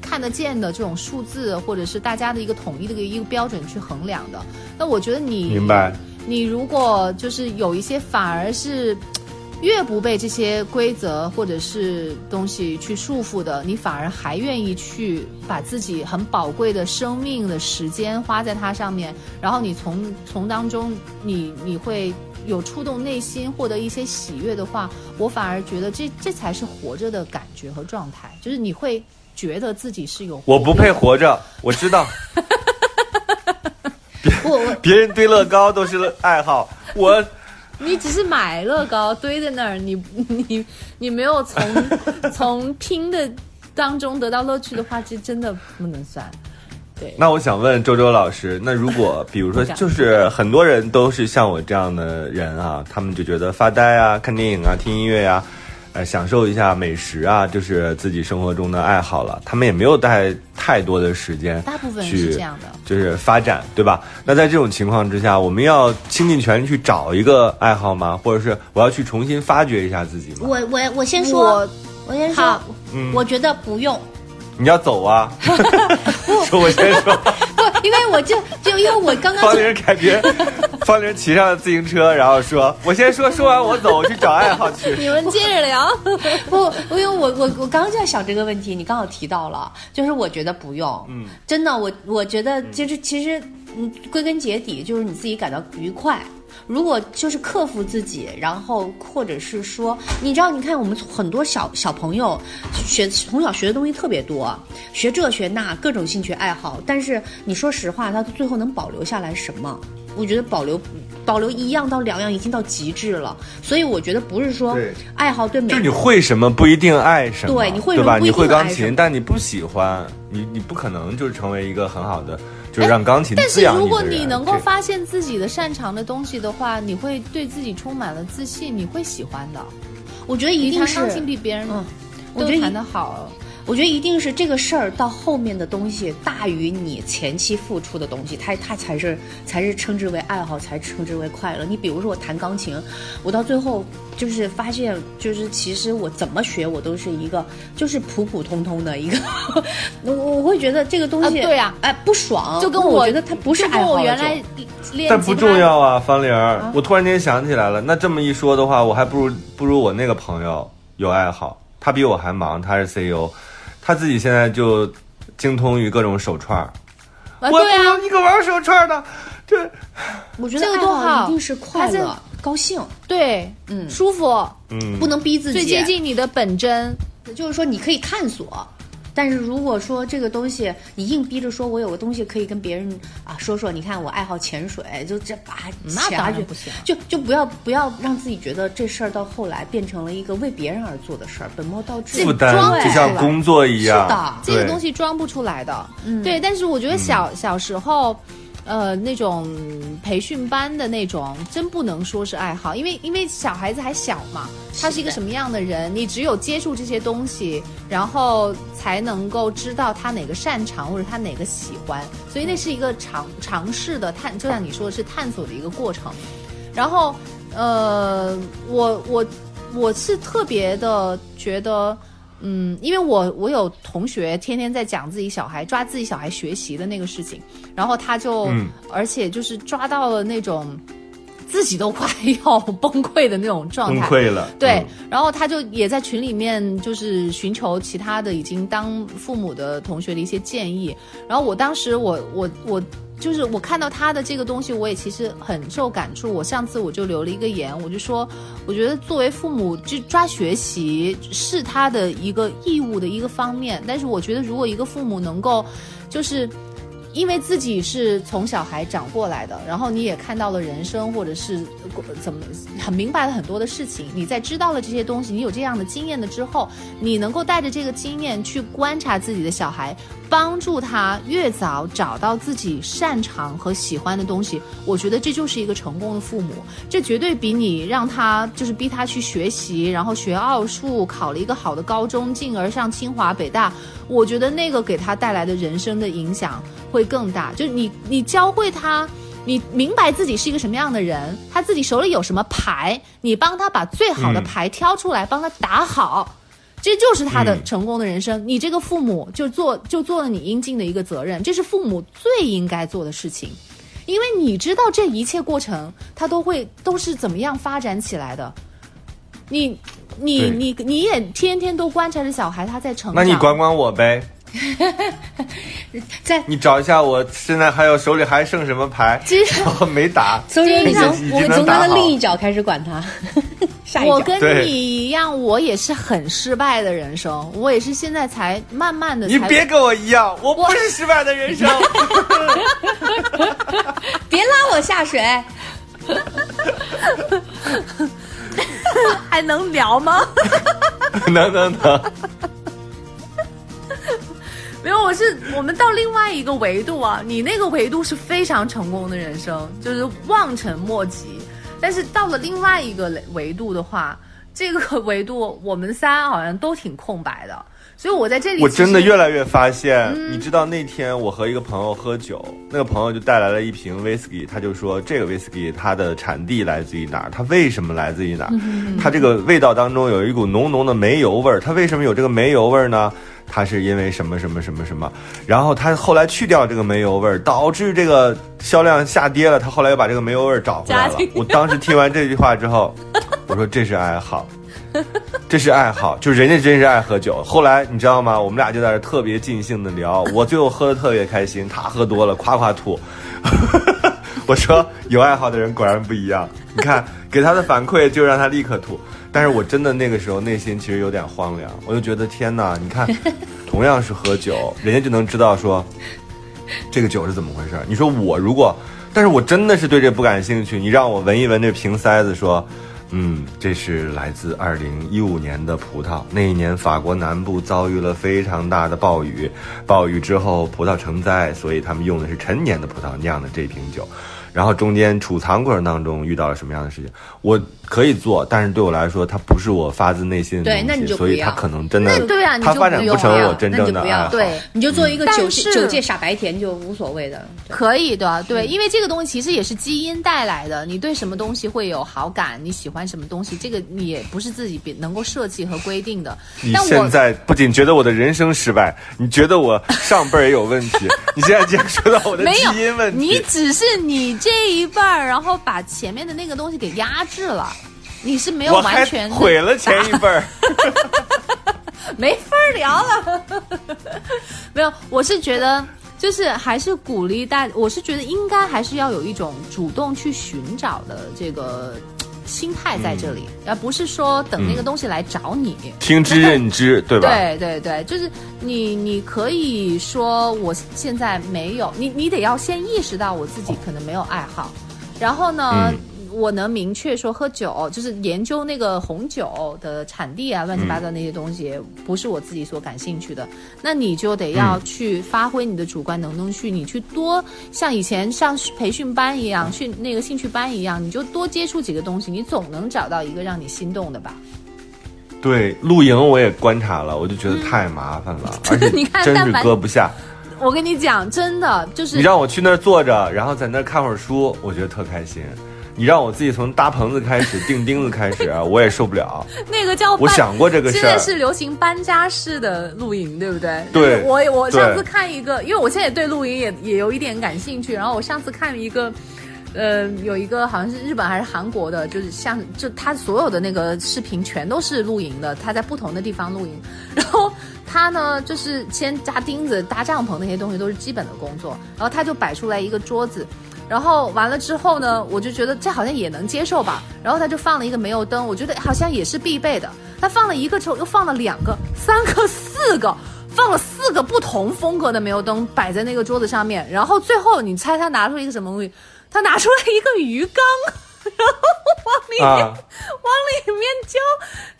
看得见的这种数字，或者是大家的一个统一的一个一个标准去衡量的。那我觉得你明白，你如果就是有一些反而是越不被这些规则或者是东西去束缚的，你反而还愿意去把自己很宝贵的生命的时间花在它上面，然后你从从当中你你会。有触动内心，获得一些喜悦的话，我反而觉得这这才是活着的感觉和状态。就是你会觉得自己是有我不配活着，我知道。我我别人堆乐高都是爱好，我 你只是买乐高堆在那儿，你你你没有从 从拼的当中得到乐趣的话，这真的不能算。对，那我想问周周老师，那如果比如说，就是很多人都是像我这样的人啊，他们就觉得发呆啊、看电影啊、听音乐呀，呃，享受一下美食啊，就是自己生活中的爱好了。他们也没有带太多的时间，大部分是这样的，就是发展，对吧？那在这种情况之下，我们要倾尽全力去找一个爱好吗？或者是我要去重新发掘一下自己吗？我我我先说，我先说，嗯我觉得不用。你要走啊？说我先说。不，因为我就就因为我刚刚方玲感觉，方玲骑上了自行车，然后说：“我先说，说完我走，我去找爱好去。你们接着聊。不，因为我我我刚刚就在想这个问题，你刚好提到了，就是我觉得不用，嗯，真的，我我觉得就是其实，嗯，归根结底就是你自己感到愉快。如果就是克服自己，然后或者是说，你知道，你看我们很多小小朋友学从小学的东西特别多，学这学那各种兴趣爱好，但是你说实话，他最后能保留下来什么？我觉得保留保留一样到两样已经到极致了，所以我觉得不是说爱好对每就是你会什么不一定爱什么，对你会什对吧？么不一你会钢琴，但你不喜欢，你你不可能就是成为一个很好的，就是让钢琴但是如果你能够发现自己的擅长的东西的话，你会对自己充满了自信，你会喜欢的。我觉得一定是你弹钢琴比别人嗯我觉得一都弹得好。我觉得一定是这个事儿到后面的东西大于你前期付出的东西，它它才是才是称之为爱好，才称之为快乐。你比如说我弹钢琴，我到最后就是发现，就是其实我怎么学我都是一个就是普普通通的一个，我我会觉得这个东西，啊对呀哎不爽，就跟我我觉得它不是爱好我原来练但不重要啊，方玲儿，我突然间想起来了，那这么一说的话，我还不如不如我那个朋友有爱好，他比我还忙，他是 CEO，他自己现在就精通于各种手串儿，啊，我对啊。你个玩手串儿的，这我觉得这个爱好多好。一定是快乐、高兴，对，嗯。舒服，嗯。不能逼自己，最接近你的本真。就是说你可以探索，但是如果说这个东西你硬逼着说我有个东西可以跟别人啊说说，你看我爱好潜水，就这把那当然不行就就不要不要让自己觉得这事儿到后来变成了一个为别人而做的事儿，本末倒置。负担装就像工作一样，是的这个东西装不出来的。嗯对，但是我觉得小、小时候。呃，那种培训班的那种，真不能说是爱好，因为因为小孩子还小嘛，他是一个什么样的人，你只有接触这些东西，然后才能够知道他哪个擅长或者他哪个喜欢，所以那是一个尝尝试的探，就像你说的是探索的一个过程。然后，呃，我我我是特别的觉得。嗯，因为我我有同学天天在讲自己小孩抓自己小孩学习的那个事情，然后他就，嗯。而且就是抓到了那种自己都快要崩溃的那种状态，崩溃了，对嗯，然后他就也在群里面就是寻求其他的已经当父母的同学的一些建议。然后我当时我我我就是我看到他的这个东西，我也其实很受感触。我上次我就留了一个言，我就说，我觉得作为父母就抓学习是他的一个义务的一个方面，但是我觉得如果一个父母能够就是。因为自己是从小孩长过来的，然后你也看到了人生，或者是呃怎么很明白了很多的事情。你在知道了这些东西，你有这样的经验了之后，你能够带着这个经验去观察自己的小孩，帮助他越早找到自己擅长和喜欢的东西。我觉得这就是一个成功的父母，这绝对比你让他就是逼他去学习，然后学奥数，考了一个好的高中，进而上清华北大。我觉得那个给他带来的人生的影响会更大。就是你，你教会他，你明白自己是一个什么样的人，他自己手里有什么牌，你帮他把最好的牌挑出来，帮他打好。这就是他的成功的人生。你这个父母就做就做了你应尽的一个责任，这是父母最应该做的事情，因为你知道这一切过程他都会都是怎么样发展起来的。你你你你也天天都观察着小孩他在成长，那你管管我呗，在你找一下我现在还有手里还剩什么牌，其实 我没打。所以你从我们从他的另一角开始管他，下一。我跟你一样，我也是很失败的人生，我也是现在才慢慢的。你别跟我一样，我不是失败的人生。别拉我下水。还能聊吗？能 能能，没有，我是我们到另外一个维度啊，你那个维度是非常成功的人生，就是望尘莫及。但是到了另外一个维度的话，这个维度我们仨好像都挺空白的，所以我在这里我真的越来越发现，你知道那天我和一个朋友喝酒，那个朋友就带来了一瓶威士忌，他就说这个威士忌它的产地来自于哪儿，它为什么来自于哪儿？它这个味道当中有一股浓浓的煤油味儿，它为什么有这个煤油味儿呢？它是因为什么什么什么什么，然后他后来去掉这个煤油味儿，导致这个销量下跌了。他后来又把这个煤油味儿找回来了。我当时听完这句话之后，我说这是爱好，这是爱好，就人家真是爱喝酒。后来你知道吗？我们俩就在这特别尽兴的聊，我最后喝的特别开心，他喝多了夸夸吐。我说有爱好的人果然不一样，你看给他的反馈就让他立刻吐。但是我真的那个时候内心其实有点荒凉，我就觉得天哪，你看，同样是喝酒，人家就能知道说这个酒是怎么回事。你说我如果，但是我真的是对这不感兴趣，你让我闻一闻这瓶塞子，说，嗯，这是来自二零一五年的葡萄。那一年法国南部遭遇了非常大的暴雨，暴雨之后葡萄成灾，所以他们用的是陈年的葡萄酿的这瓶酒。然后中间储藏过程当中遇到了什么样的事情，我可以做，但是对我来说，它不是我发自内心的东西，对那你就不要所以它可能真的，那对啊你就它发展不成我真正的爱好。对。你就做一个但九界是九界傻白甜就无所谓的。可以的，对，因为这个东西其实也是基因带来的。你对什么东西会有好感，你喜欢什么东西，这个你也不是自己别能够设计和规定的。你但我现在不仅觉得我的人生失败，你觉得我上辈儿也有问题，你现在竟然说到我的基因问题，你只是你这一半儿，然后把前面的那个东西给压制了，你是没有完全毁了前一份儿。没法聊了。没有，我是觉得。就是还是鼓励大，我是觉得应该还是要有一种主动去寻找的这个心态在这里，嗯而不是说等那个东西来找你。听之任之，对吧？对对对，就是你，你可以说我现在没有，你你得要先意识到我自己可能没有爱好，然后呢，嗯我能明确说喝酒就是研究那个红酒的产地啊，乱七八糟那些东西、不是我自己所感兴趣的，那你就得要去发挥你的主观能动性，你去多像以前上培训班一样，去那个兴趣班一样，你就多接触几个东西，你总能找到一个让你心动的吧。对，露营我也观察了，我就觉得太麻烦了，而且你看真是搁不下。我跟你讲，真的就是你让我去那儿坐着，然后在那儿看会儿书，我觉得特开心。你让我自己从搭棚子开始、钉钉子开始，我也受不了。那个叫我搬想过这个事儿，现在是流行搬家式的露营，对不对？对我我上次看一个，因为我现在也对露营也也有一点感兴趣，然后我上次看一个。呃，有一个好像是日本还是韩国的，就是像就他所有的那个视频全都是露营的，他在不同的地方露营，然后他呢就是先扎钉子、搭帐篷那些东西都是基本的工作，然后他就摆出来一个桌子，然后完了之后呢，我就觉得这好像也能接受吧。然后他就放了一个煤油灯，我觉得好像也是必备的。他放了一个之后，又放了两个、三个、四个，放了四个不同风格的煤油灯摆在那个桌子上面，然后最后你猜他拿出一个什么东西？他拿出来一个鱼缸，然后往里面、啊，往里面浇，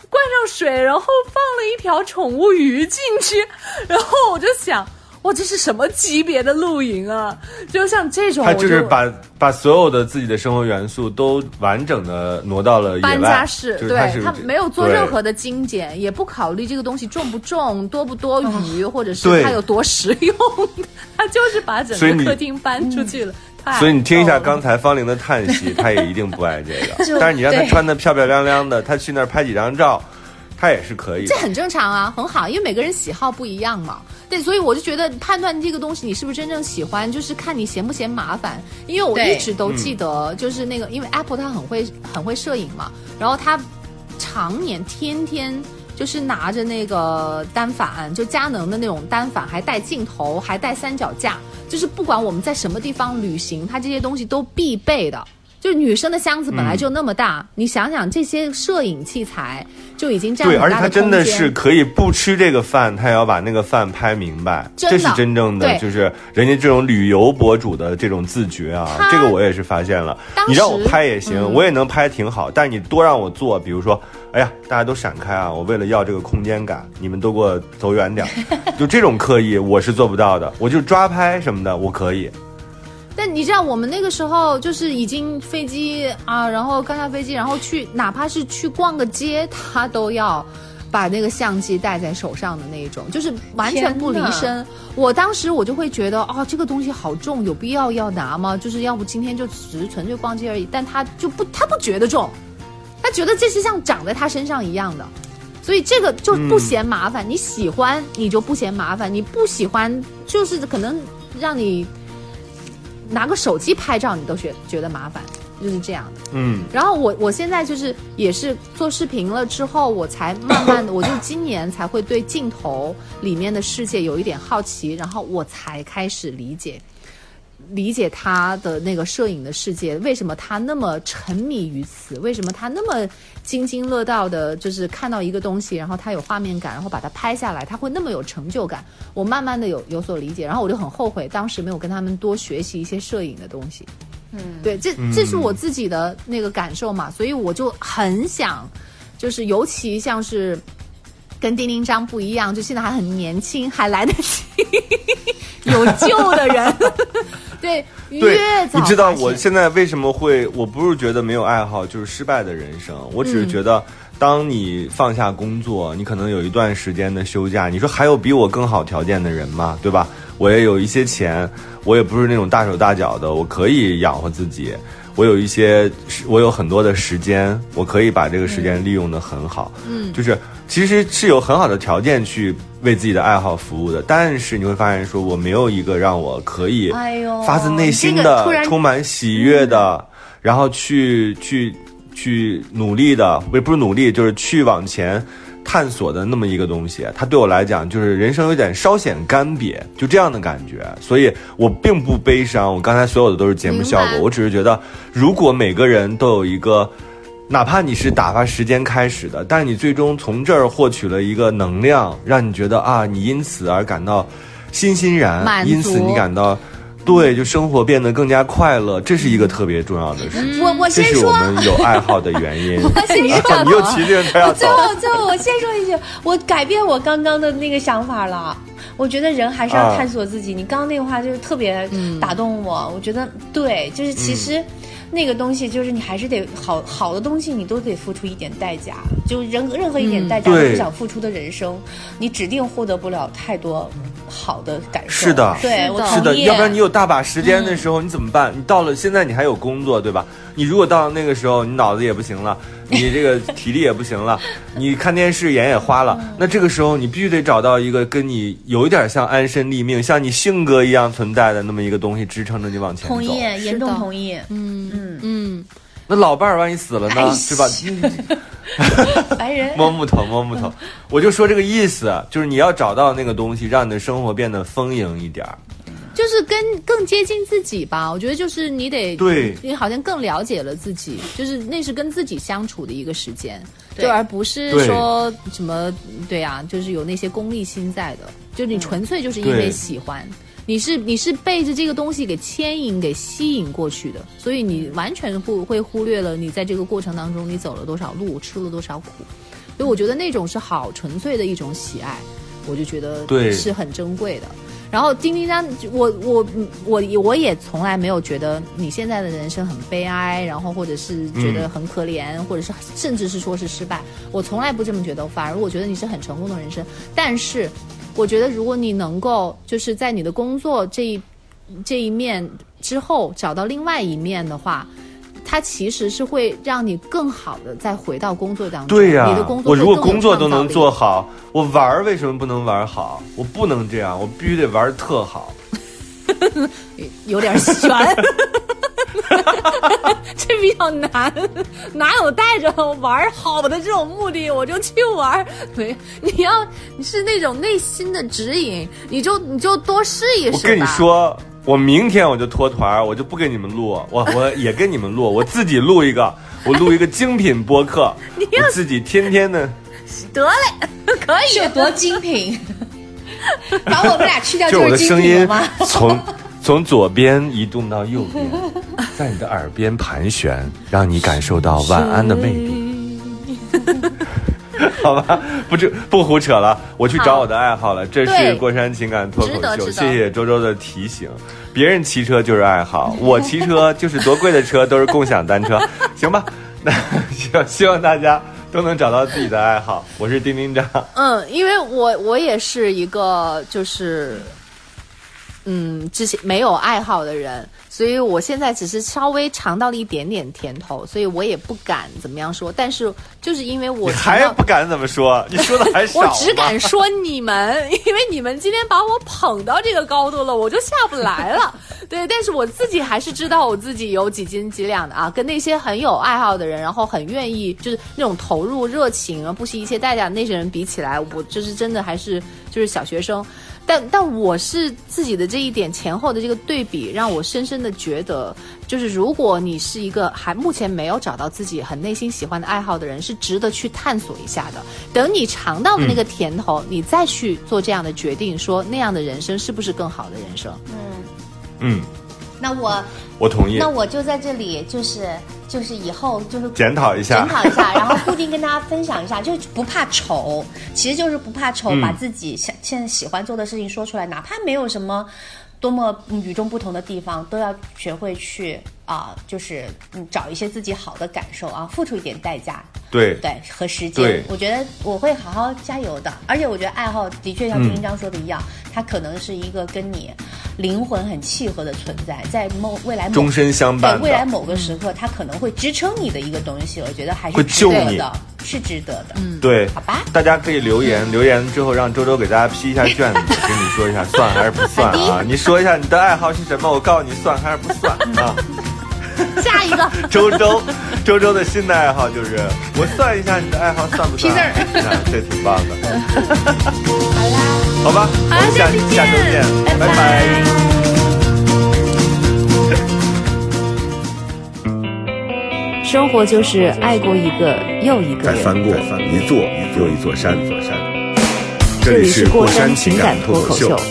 灌上水，然后放了一条宠物鱼进去，然后我就想。哇，这是什么级别的露营啊？就像这种，他就是把把所有的自己的生活元素都完整的挪到了搬，家式，就是对他没有做任何的精简，也不考虑这个东西重不重、多不多余，或者是它有多实用，他就是把整个客厅搬出去了。太所以你听一下刚才方玲的叹息，她也一定不爱这个。但是你让她穿的漂漂亮亮的，她去那儿拍几张照，她也是可以这。很正常啊，很好，因为每个人喜好不一样嘛。对，所以我就觉得判断这个东西你是不是真正喜欢，就是看你嫌不嫌麻烦。因为我一直都记得，就是那个，因为 Apple 它很会很会摄影嘛，然后它常年天天。就是拿着那个单反，就佳能的那种单反，还带镜头，还带三脚架，就是不管我们在什么地方旅行，它这些东西都必备的。就是女生的箱子本来就那么大，你想想这些摄影器材就已经占对，很大而且他真的是可以不吃这个饭，他也要把那个饭拍明白，这是真正的，就是人家这种旅游博主的这种自觉啊。这个我也是发现了你让我拍也行，嗯我也能拍挺好，但是你多让我做，比如说，哎呀，大家都闪开啊！我为了要这个空间感，你们都给我走远点儿，就这种刻意我是做不到的。我就抓拍什么的，我可以。但你知道，我们那个时候就是已经飞机啊，然后刚下飞机，然后去哪怕是去逛个街，他都要把那个相机带在手上的那一种，就是完全不离身。我当时我就会觉得，哦，这个东西好重，有必要要拿吗？就是要不今天就只是纯粹逛街而已。但他就不，他不觉得重，他觉得这是像长在他身上一样的。所以这个就不嫌麻烦，你喜欢你就不嫌麻烦，你不喜欢就是可能让你拿个手机拍照，你都觉觉得麻烦，就是这样的。嗯，然后我我现在就是也是做视频了之后，我才慢慢的，我就今年才会对镜头里面的世界有一点好奇，然后我才开始理解。理解他的那个摄影的世界，为什么他那么沉迷于此？为什么他那么津津乐道的，就是看到一个东西，然后他有画面感，然后把它拍下来，他会那么有成就感？我慢慢的有有所理解，然后我就很后悔当时没有跟他们多学习一些摄影的东西。嗯，对，这这是我自己的那个感受嘛，所以我就很想，就是尤其像是跟丁丁张不一样，就现在还很年轻，还来得及 有救的人，对，对你知道我现在为什么会？我不是觉得没有爱好就是失败的人生，我只嗯是觉得，当你放下工作，你可能有一段时间的休假，你说还有比我更好条件的人吗？对吧？我也有一些钱，我也不是那种大手大脚的，我可以养活自己。我有一些，我有很多的时间，我可以把这个时间利用的很好。嗯，就是其实是有很好的条件去为自己的爱好服务的，但是你会发现，说我没有一个让我可以发自内心这个的、充满喜悦的，然后去去去努力的，不不是努力，就是去往前探索的那么一个东西。它对我来讲，就是人生有点稍显干瘪，就这样的感觉。所以我并不悲伤，我刚才所有的都是节目效果，我只是觉得，如果每个人都有一个。哪怕你是打发时间开始的，但是你最终从这儿获取了一个能量，让你觉得啊，你因此而感到欣欣然，因此你感到，对，就生活变得更加快乐，这是一个特别重要的事情。我我这是我，们有爱好的原因。我先说，你又提这个他要走最，后最后我先说一句，我改变我刚刚的那个想法了。我觉得人还是要啊探索自己。你刚刚那个话就是特别打动我，我觉得对，就是其实。那个东西就是你还是得好好的东西，你都得付出一点代价。就任任何一点代价都不想付出的人生，你指定获得不了太多好的感受。是的对是的。要不然你有大把时间的时候，你怎么办？你到了现在你还有工作，对吧？你如果到了那个时候，你脑子也不行了，你这个体力也不行了，你看电视眼也花了，那这个时候你必须得找到一个跟你有一点像安身立命、像你性格一样存在的那么一个东西，支撑着你往前走同。意，严重同意。嗯嗯，嗯，那老伴儿万一死了呢哎？是吧？白人摸木头，摸木头，我就说这个意思，就是你要找到那个东西，让你的生活变得丰盈一点儿。就是跟更接近自己吧。我觉得就是你得对你好像更了解了自己，就是那是跟自己相处的一个时间。对就而不是说什么对呀、就是有那些功利心在的，就你纯粹就是因为喜欢。你是你是被着这个东西给牵引、给吸引过去的，所以你完全会会忽略了你在这个过程当中你走了多少路，吃了多少苦。所以我觉得那种是好纯粹的一种喜爱，我就觉得是很珍贵的。然后丁丁张，我我我我也从来没有觉得你现在的人生很悲哀，然后或者是觉得很可怜，或者是甚至是说是失败，我从来不这么觉得，反而我觉得你是很成功的人生。但是，我觉得如果你能够就是在你的工作这一这一面之后找到另外一面的话。它其实是会让你更好的再回到工作当中。对呀、你的工作我如果工作都能做好，我玩儿为什么不能玩儿好？我不能这样，我必须得玩儿特好。有点悬，这比较难，哪有带着玩好的这种目的我就去玩？对，你要你是那种内心的指引，你就你就多试一试。我跟你说，我明天我就脱团，我就不跟你们录，我我也跟你们录，我自己录一个，我录一个精品播客，我自己天天的。得嘞，可以是有多精品？把我们俩去掉就我是精的声音品了吗？从从左边移动到右边，在你的耳边盘旋，让你感受到晚安的魅力。好吧，不这不胡扯了，我去找我的爱好了。这是过山情感脱口秀，谢谢周周的提醒。别人骑车就是爱好，我骑车就是多贵的车都是共享单车，行吧？那希望希望大家都能找到自己的爱好。我是丁丁张，嗯，因为我我也是一个就是，嗯，之前没有爱好的人，所以我现在只是稍微尝到了一点点甜头，所以我也不敢怎么样说。但是就是因为我还不敢怎么说？你说的还少 我只敢说你们，因为你们今天把我捧到这个高度了，我就下不来了。对，但是我自己还是知道我自己有几斤几两的啊，跟那些很有爱好的人，然后很愿意就是那种投入热情啊，不惜一切代价的那些人比起来，我就是真的还是就是小学生。但但我是自己的这一点前后的这个对比，让我深深的觉得，就是如果你是一个还目前没有找到自己很内心喜欢的爱好的人，是值得去探索一下的。等你尝到了那个甜头，你再去做这样的决定，说那样的人生是不是更好的人生？嗯，那我我同意那。我就在这里，就是就是以后就是检讨一下检讨一下，然后 固定跟大家分享一下，就是不怕丑，其实就是不怕丑，嗯。把自己现现在喜欢做的事情说出来，哪怕没有什么多么嗯与众不同的地方，都要学会去啊、就是嗯找一些自己好的感受啊，付出一点代价，对，对和时间，我觉得我会好好加油的。而且我觉得爱好的确像丁一章说的一样，它可能是一个跟你灵魂很契合的存在，在某未来某终身相伴未来某个时刻，它可能会支撑你的一个东西，我觉得还是会值救你。得的，是值得的。嗯，对，好吧大家可以留言，留言之后让周周给大家批一下卷子，跟你说一下算 还是不算啊？你说一下你的爱好是什么，我告诉你算还是不算啊？下一个，周周，周周的新的爱好就是，我算一下你的爱好算不算？批字儿啊，这挺棒的。好啦。好吧，我们下下期见下周见，拜拜生活就是爱过一个又一个人。再翻过一座又一座山。这这里里是是过山情情感感脱口秀脱口秀，，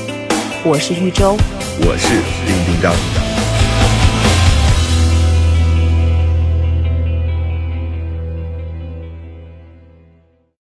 我是玉州。我是丁丁张。